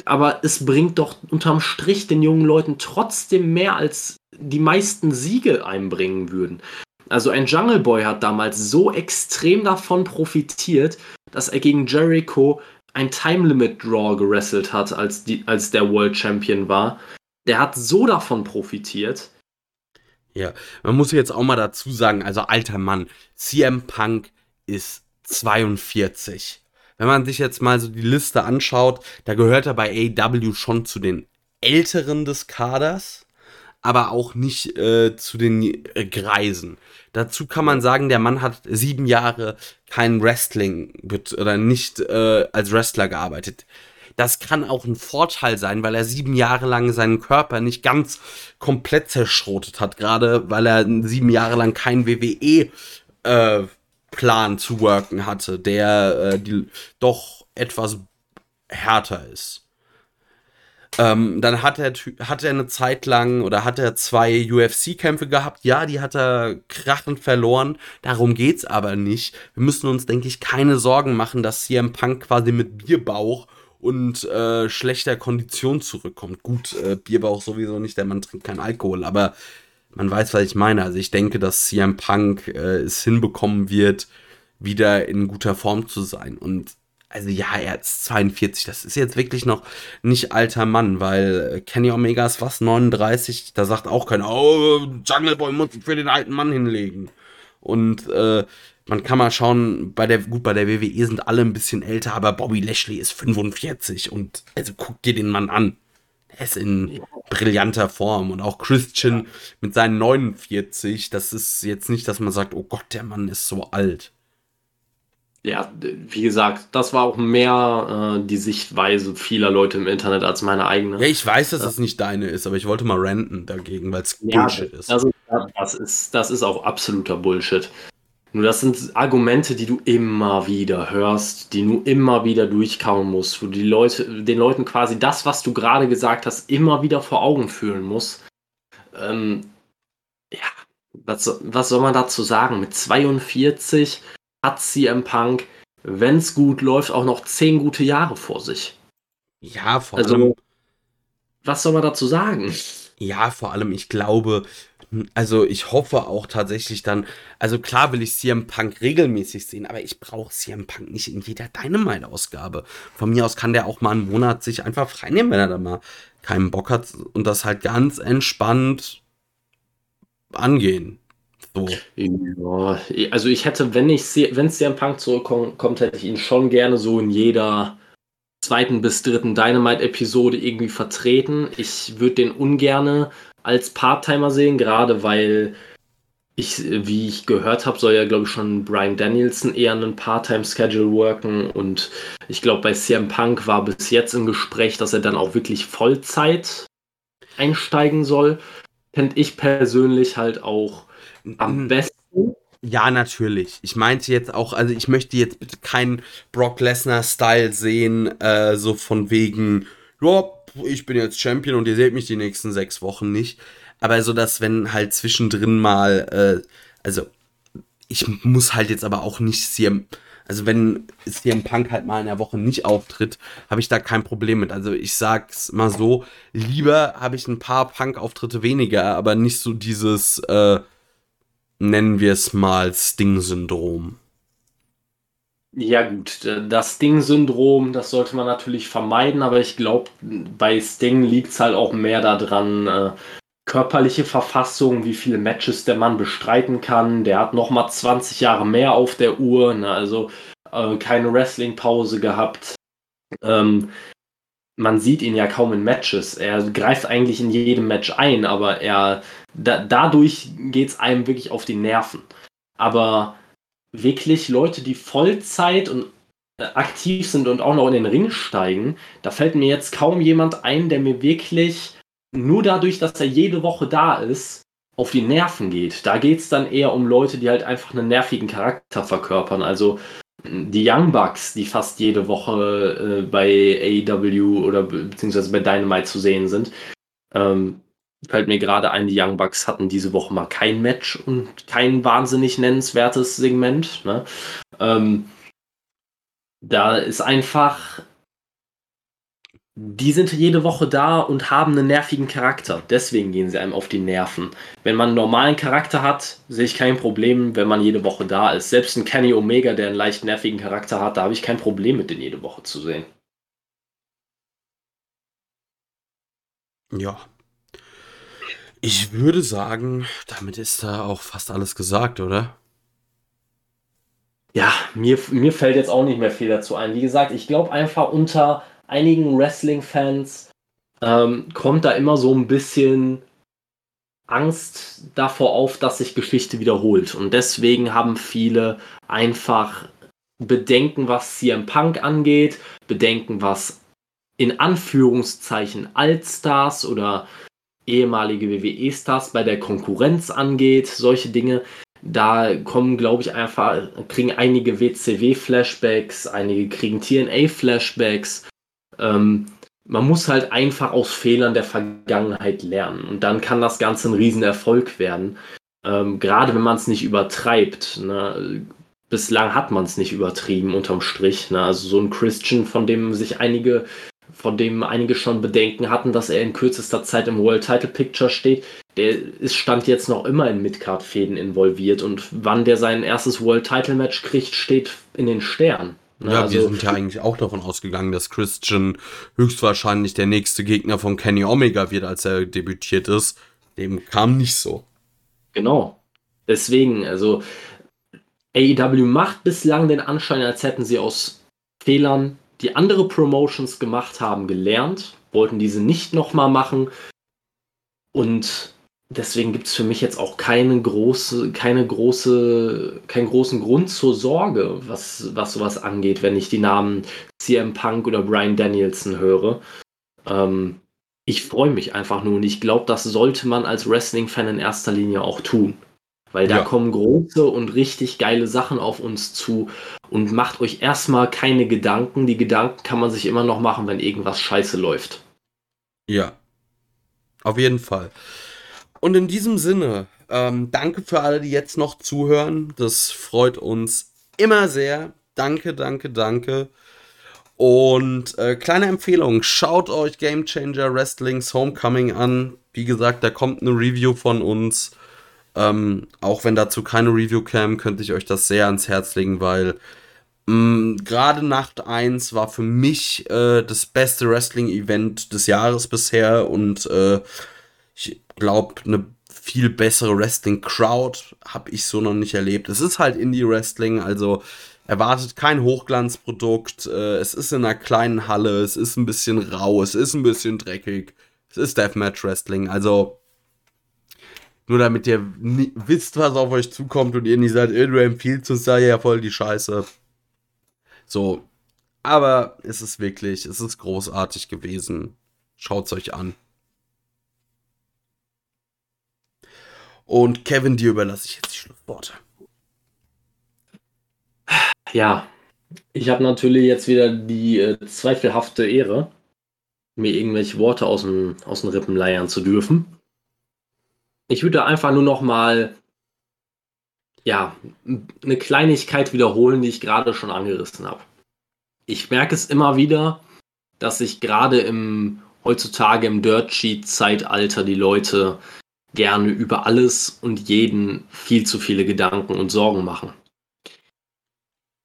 Aber es bringt doch unterm Strich den jungen Leuten trotzdem mehr, als die meisten Siege einbringen würden. Also ein Jungle Boy hat damals so extrem davon profitiert, dass er gegen Jericho ein Time Limit Draw gewrestelt hat, als, die, als der World Champion war. Der hat so davon profitiert. Ja, man muss jetzt auch mal dazu sagen, also alter Mann, CM Punk ist 42 wenn man sich jetzt mal so die Liste anschaut, da gehört er bei AEW schon zu den Älteren des Kaders, aber auch nicht äh, zu den äh, Greisen. Dazu kann man sagen, der Mann hat sieben Jahre kein Wrestling oder nicht äh, als Wrestler gearbeitet. Das kann auch ein Vorteil sein, weil er sieben Jahre lang seinen Körper nicht ganz komplett zerschrotet hat, gerade weil er sieben Jahre lang kein WWE äh, Plan zu worken hatte, der äh, die, doch etwas härter ist. Ähm, dann hat er, hat er eine Zeit lang oder hat er zwei UFC-Kämpfe gehabt. Ja, die hat er krachend verloren. Darum geht's aber nicht. Wir müssen uns, denke ich, keine Sorgen machen, dass CM Punk quasi mit Bierbauch und äh, schlechter Kondition zurückkommt. Gut, äh, Bierbauch sowieso nicht, der Mann trinkt keinen Alkohol, aber man weiß, was ich meine. Also ich denke, dass CM Punk äh, es hinbekommen wird, wieder in guter Form zu sein. Und also ja, er ist 42, das ist jetzt wirklich noch nicht alter Mann, weil äh, Kenny Omega ist was 39, da sagt auch keiner, oh, Jungle Boy muss für den alten Mann hinlegen. Und äh, man kann mal schauen, bei der, gut, bei der WWE sind alle ein bisschen älter, aber Bobby Lashley ist 45 und also guck dir den Mann an. Er ist in brillanter Form. Und auch Christian mit seinen 49, das ist jetzt nicht, dass man sagt, oh Gott, der Mann ist so alt. Ja, wie gesagt, das war auch mehr äh, die Sichtweise vieler Leute im Internet als meine eigene. Ja, ich weiß, dass ja. das nicht deine ist, aber ich wollte mal ranten dagegen, weil es ja, Bullshit ist. Also, das ist. Das ist auch absoluter Bullshit. Nur das sind Argumente, die du immer wieder hörst, die du immer wieder durchkauen musst, wo die Leute, den Leuten quasi das, was du gerade gesagt hast, immer wieder vor Augen führen musst. Ähm, ja, was, was soll man dazu sagen? Mit 42 hat CM Punk, wenn es gut läuft, auch noch 10 gute Jahre vor sich. Ja, vor also, allem. Was soll man dazu sagen? Ja, vor allem, ich glaube, also ich hoffe auch tatsächlich dann, also klar will ich CM Punk regelmäßig sehen, aber ich brauche CM Punk nicht in jeder Dynamite-Ausgabe. Von mir aus kann der auch mal einen Monat sich einfach freinehmen, wenn er da mal keinen Bock hat und das halt ganz entspannt angehen. So. Ja, also ich hätte, wenn ich wenn CM Punk zurückkommt, hätte ich ihn schon gerne so in jeder zweiten bis dritten Dynamite-Episode irgendwie vertreten. Ich würde den ungerne als Part-Timer sehen, gerade weil ich, wie ich gehört habe, soll ja, glaube ich, schon Brian Danielson eher einen Part-Time-Schedule worken und ich glaube, bei CM Punk war bis jetzt im Gespräch, dass er dann auch wirklich Vollzeit einsteigen soll, fände ich persönlich halt auch am besten. Ja, natürlich. Ich meinte jetzt auch, also ich möchte jetzt bitte keinen Brock Lesnar-Style sehen, äh, so von wegen, ja, ich bin jetzt Champion und ihr seht mich die nächsten sechs Wochen nicht. Aber so, dass wenn halt zwischendrin mal, äh, also ich muss halt jetzt aber auch nicht CM, also wenn CM Punk halt mal in der Woche nicht auftritt, habe ich da kein Problem mit. Also ich sag's mal so, lieber habe ich ein paar Punk-Auftritte weniger, aber nicht so dieses, äh, nennen wir es mal Sting-Syndrom. Ja gut, das Sting-Syndrom, das sollte man natürlich vermeiden, aber ich glaube, bei Sting liegt es halt auch mehr daran, äh, körperliche Verfassung, wie viele Matches der Mann bestreiten kann. Der hat nochmal 20 Jahre mehr auf der Uhr, ne? also äh, keine Wrestling-Pause gehabt. Ähm, man sieht ihn ja kaum in Matches. Er greift eigentlich in jedem Match ein, aber er da, dadurch geht es einem wirklich auf die Nerven. Aber wirklich Leute, die Vollzeit und äh, aktiv sind und auch noch in den Ring steigen, da fällt mir jetzt kaum jemand ein, der mir wirklich nur dadurch, dass er jede Woche da ist, auf die Nerven geht. Da geht es dann eher um Leute, die halt einfach einen nervigen Charakter verkörpern. Also die Young Bucks, die fast jede Woche äh, bei AEW oder beziehungsweise bei Dynamite zu sehen sind. Ähm, fällt mir gerade ein, die Young Bucks hatten diese Woche mal kein Match und kein wahnsinnig nennenswertes Segment. Ne? Ähm, da ist einfach die sind jede Woche da und haben einen nervigen Charakter. Deswegen gehen sie einem auf die Nerven. Wenn man einen normalen Charakter hat, sehe ich kein Problem, wenn man jede Woche da ist. Selbst ein Kenny Omega, der einen leicht nervigen Charakter hat, da habe ich kein Problem mit, den jede Woche zu sehen. Ja. Ich würde sagen, damit ist da auch fast alles gesagt, oder? Ja, mir, mir fällt jetzt auch nicht mehr viel dazu ein. Wie gesagt, ich glaube einfach unter einigen Wrestling-Fans ähm, kommt da immer so ein bisschen Angst davor auf, dass sich Geschichte wiederholt. Und deswegen haben viele einfach Bedenken, was CM Punk angeht, Bedenken, was in Anführungszeichen Altstars oder ehemalige WWE-Stars bei der Konkurrenz angeht, solche Dinge. Da kommen, glaube ich, einfach, kriegen einige WCW-Flashbacks, einige kriegen TNA-Flashbacks ähm, man muss halt einfach aus Fehlern der Vergangenheit lernen. Und dann kann das Ganze ein Riesenerfolg werden. Ähm, gerade wenn man es nicht übertreibt. Ne? Bislang hat man es nicht übertrieben unterm Strich. Ne? Also so ein Christian, von dem sich einige, von dem einige schon Bedenken hatten, dass er in kürzester Zeit im World Title Picture steht, der ist stand jetzt noch immer in Midcard-Fäden involviert und wann der sein erstes World Title Match kriegt, steht in den Sternen. Ne? Ja, also, wir sind ja eigentlich auch davon ausgegangen, dass Christian höchstwahrscheinlich der nächste Gegner von Kenny Omega wird, als er debütiert ist. Dem kam nicht so. Genau. Deswegen, also AEW macht bislang den Anschein, als hätten sie aus Fehlern, die andere Promotions gemacht haben, gelernt, wollten diese nicht nochmal machen. Und deswegen gibt es für mich jetzt auch keine große, keine große, keinen großen Grund zur Sorge, was, was sowas angeht, wenn ich die Namen CM Punk oder Brian Danielson höre. Ähm, ich freue mich einfach nur und ich glaube, das sollte man als Wrestling-Fan in erster Linie auch tun. Weil da ja. kommen große und richtig geile Sachen auf uns zu und macht euch erstmal keine Gedanken. Die Gedanken kann man sich immer noch machen, wenn irgendwas scheiße läuft. Ja. Auf jeden Fall. Und in diesem Sinne, ähm, danke für alle, die jetzt noch zuhören. Das freut uns immer sehr. Danke, danke, danke. Und äh, kleine Empfehlung, schaut euch Game Changer Wrestlings Homecoming an. Wie gesagt, da kommt eine Review von uns. Ähm, auch wenn dazu keine Review kam, könnte ich euch das sehr ans Herz legen, weil mm, gerade Nacht 1 war für mich äh, das beste Wrestling-Event des Jahres bisher und äh, ich glaube, eine viel bessere Wrestling-Crowd habe ich so noch nicht erlebt. Es ist halt Indie-Wrestling, also erwartet kein Hochglanzprodukt. Äh, es ist in einer kleinen Halle, es ist ein bisschen rau, es ist ein bisschen dreckig. Es ist Deathmatch-Wrestling, also nur damit ihr wisst, was auf euch zukommt und ihr nicht sagt, du empfiehlst uns da ja voll die Scheiße. So, aber es ist wirklich, es ist großartig gewesen. Schaut's euch an. Und Kevin, dir überlasse ich jetzt die Schlussworte. Ja, ich habe natürlich jetzt wieder die äh, zweifelhafte Ehre, mir irgendwelche Worte aus den Rippen leiern zu dürfen. Ich würde einfach nur noch mal ja, eine Kleinigkeit wiederholen, die ich gerade schon angerissen habe. Ich merke es immer wieder, dass sich gerade im heutzutage im Dirt Sheet Zeitalter die Leute gerne über alles und jeden viel zu viele Gedanken und Sorgen machen.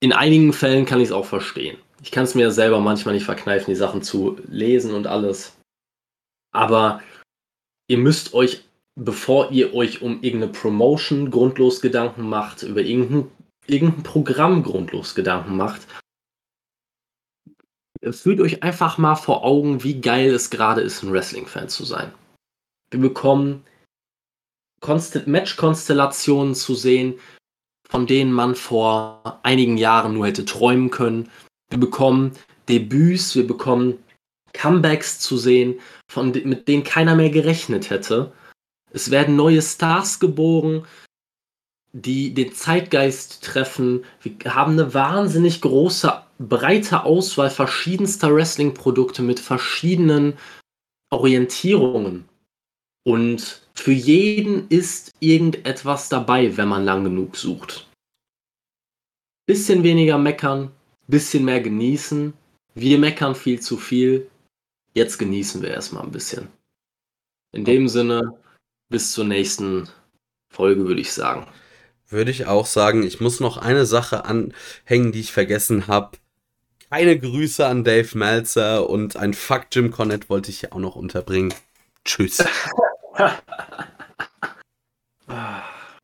In einigen Fällen kann ich es auch verstehen. Ich kann es mir selber manchmal nicht verkneifen, die Sachen zu lesen und alles. Aber ihr müsst euch, bevor ihr euch um irgendeine Promotion grundlos Gedanken macht, über irgendein, irgendein Programm grundlos Gedanken macht, fühlt euch einfach mal vor Augen, wie geil es gerade ist, ein Wrestling-Fan zu sein. Wir bekommen Match-Konstellationen zu sehen, von denen man vor einigen Jahren nur hätte träumen können. Wir bekommen Debüts, wir bekommen Comebacks zu sehen, von, mit denen keiner mehr gerechnet hätte. Es werden neue Stars geboren, die den Zeitgeist treffen. Wir haben eine wahnsinnig große, breite Auswahl verschiedenster Wrestling-Produkte mit verschiedenen Orientierungen. Und für jeden ist irgendetwas dabei, wenn man lang genug sucht. Bisschen weniger meckern, bisschen mehr genießen. Wir meckern viel zu viel. Jetzt genießen wir erstmal ein bisschen. In dem Sinne, bis zur nächsten Folge, würde ich sagen. Würde ich auch sagen. Ich muss noch eine Sache anhängen, die ich vergessen habe. Keine Grüße an Dave Meltzer und ein Fuck Jim Connett wollte ich hier auch noch unterbringen. Tschüss.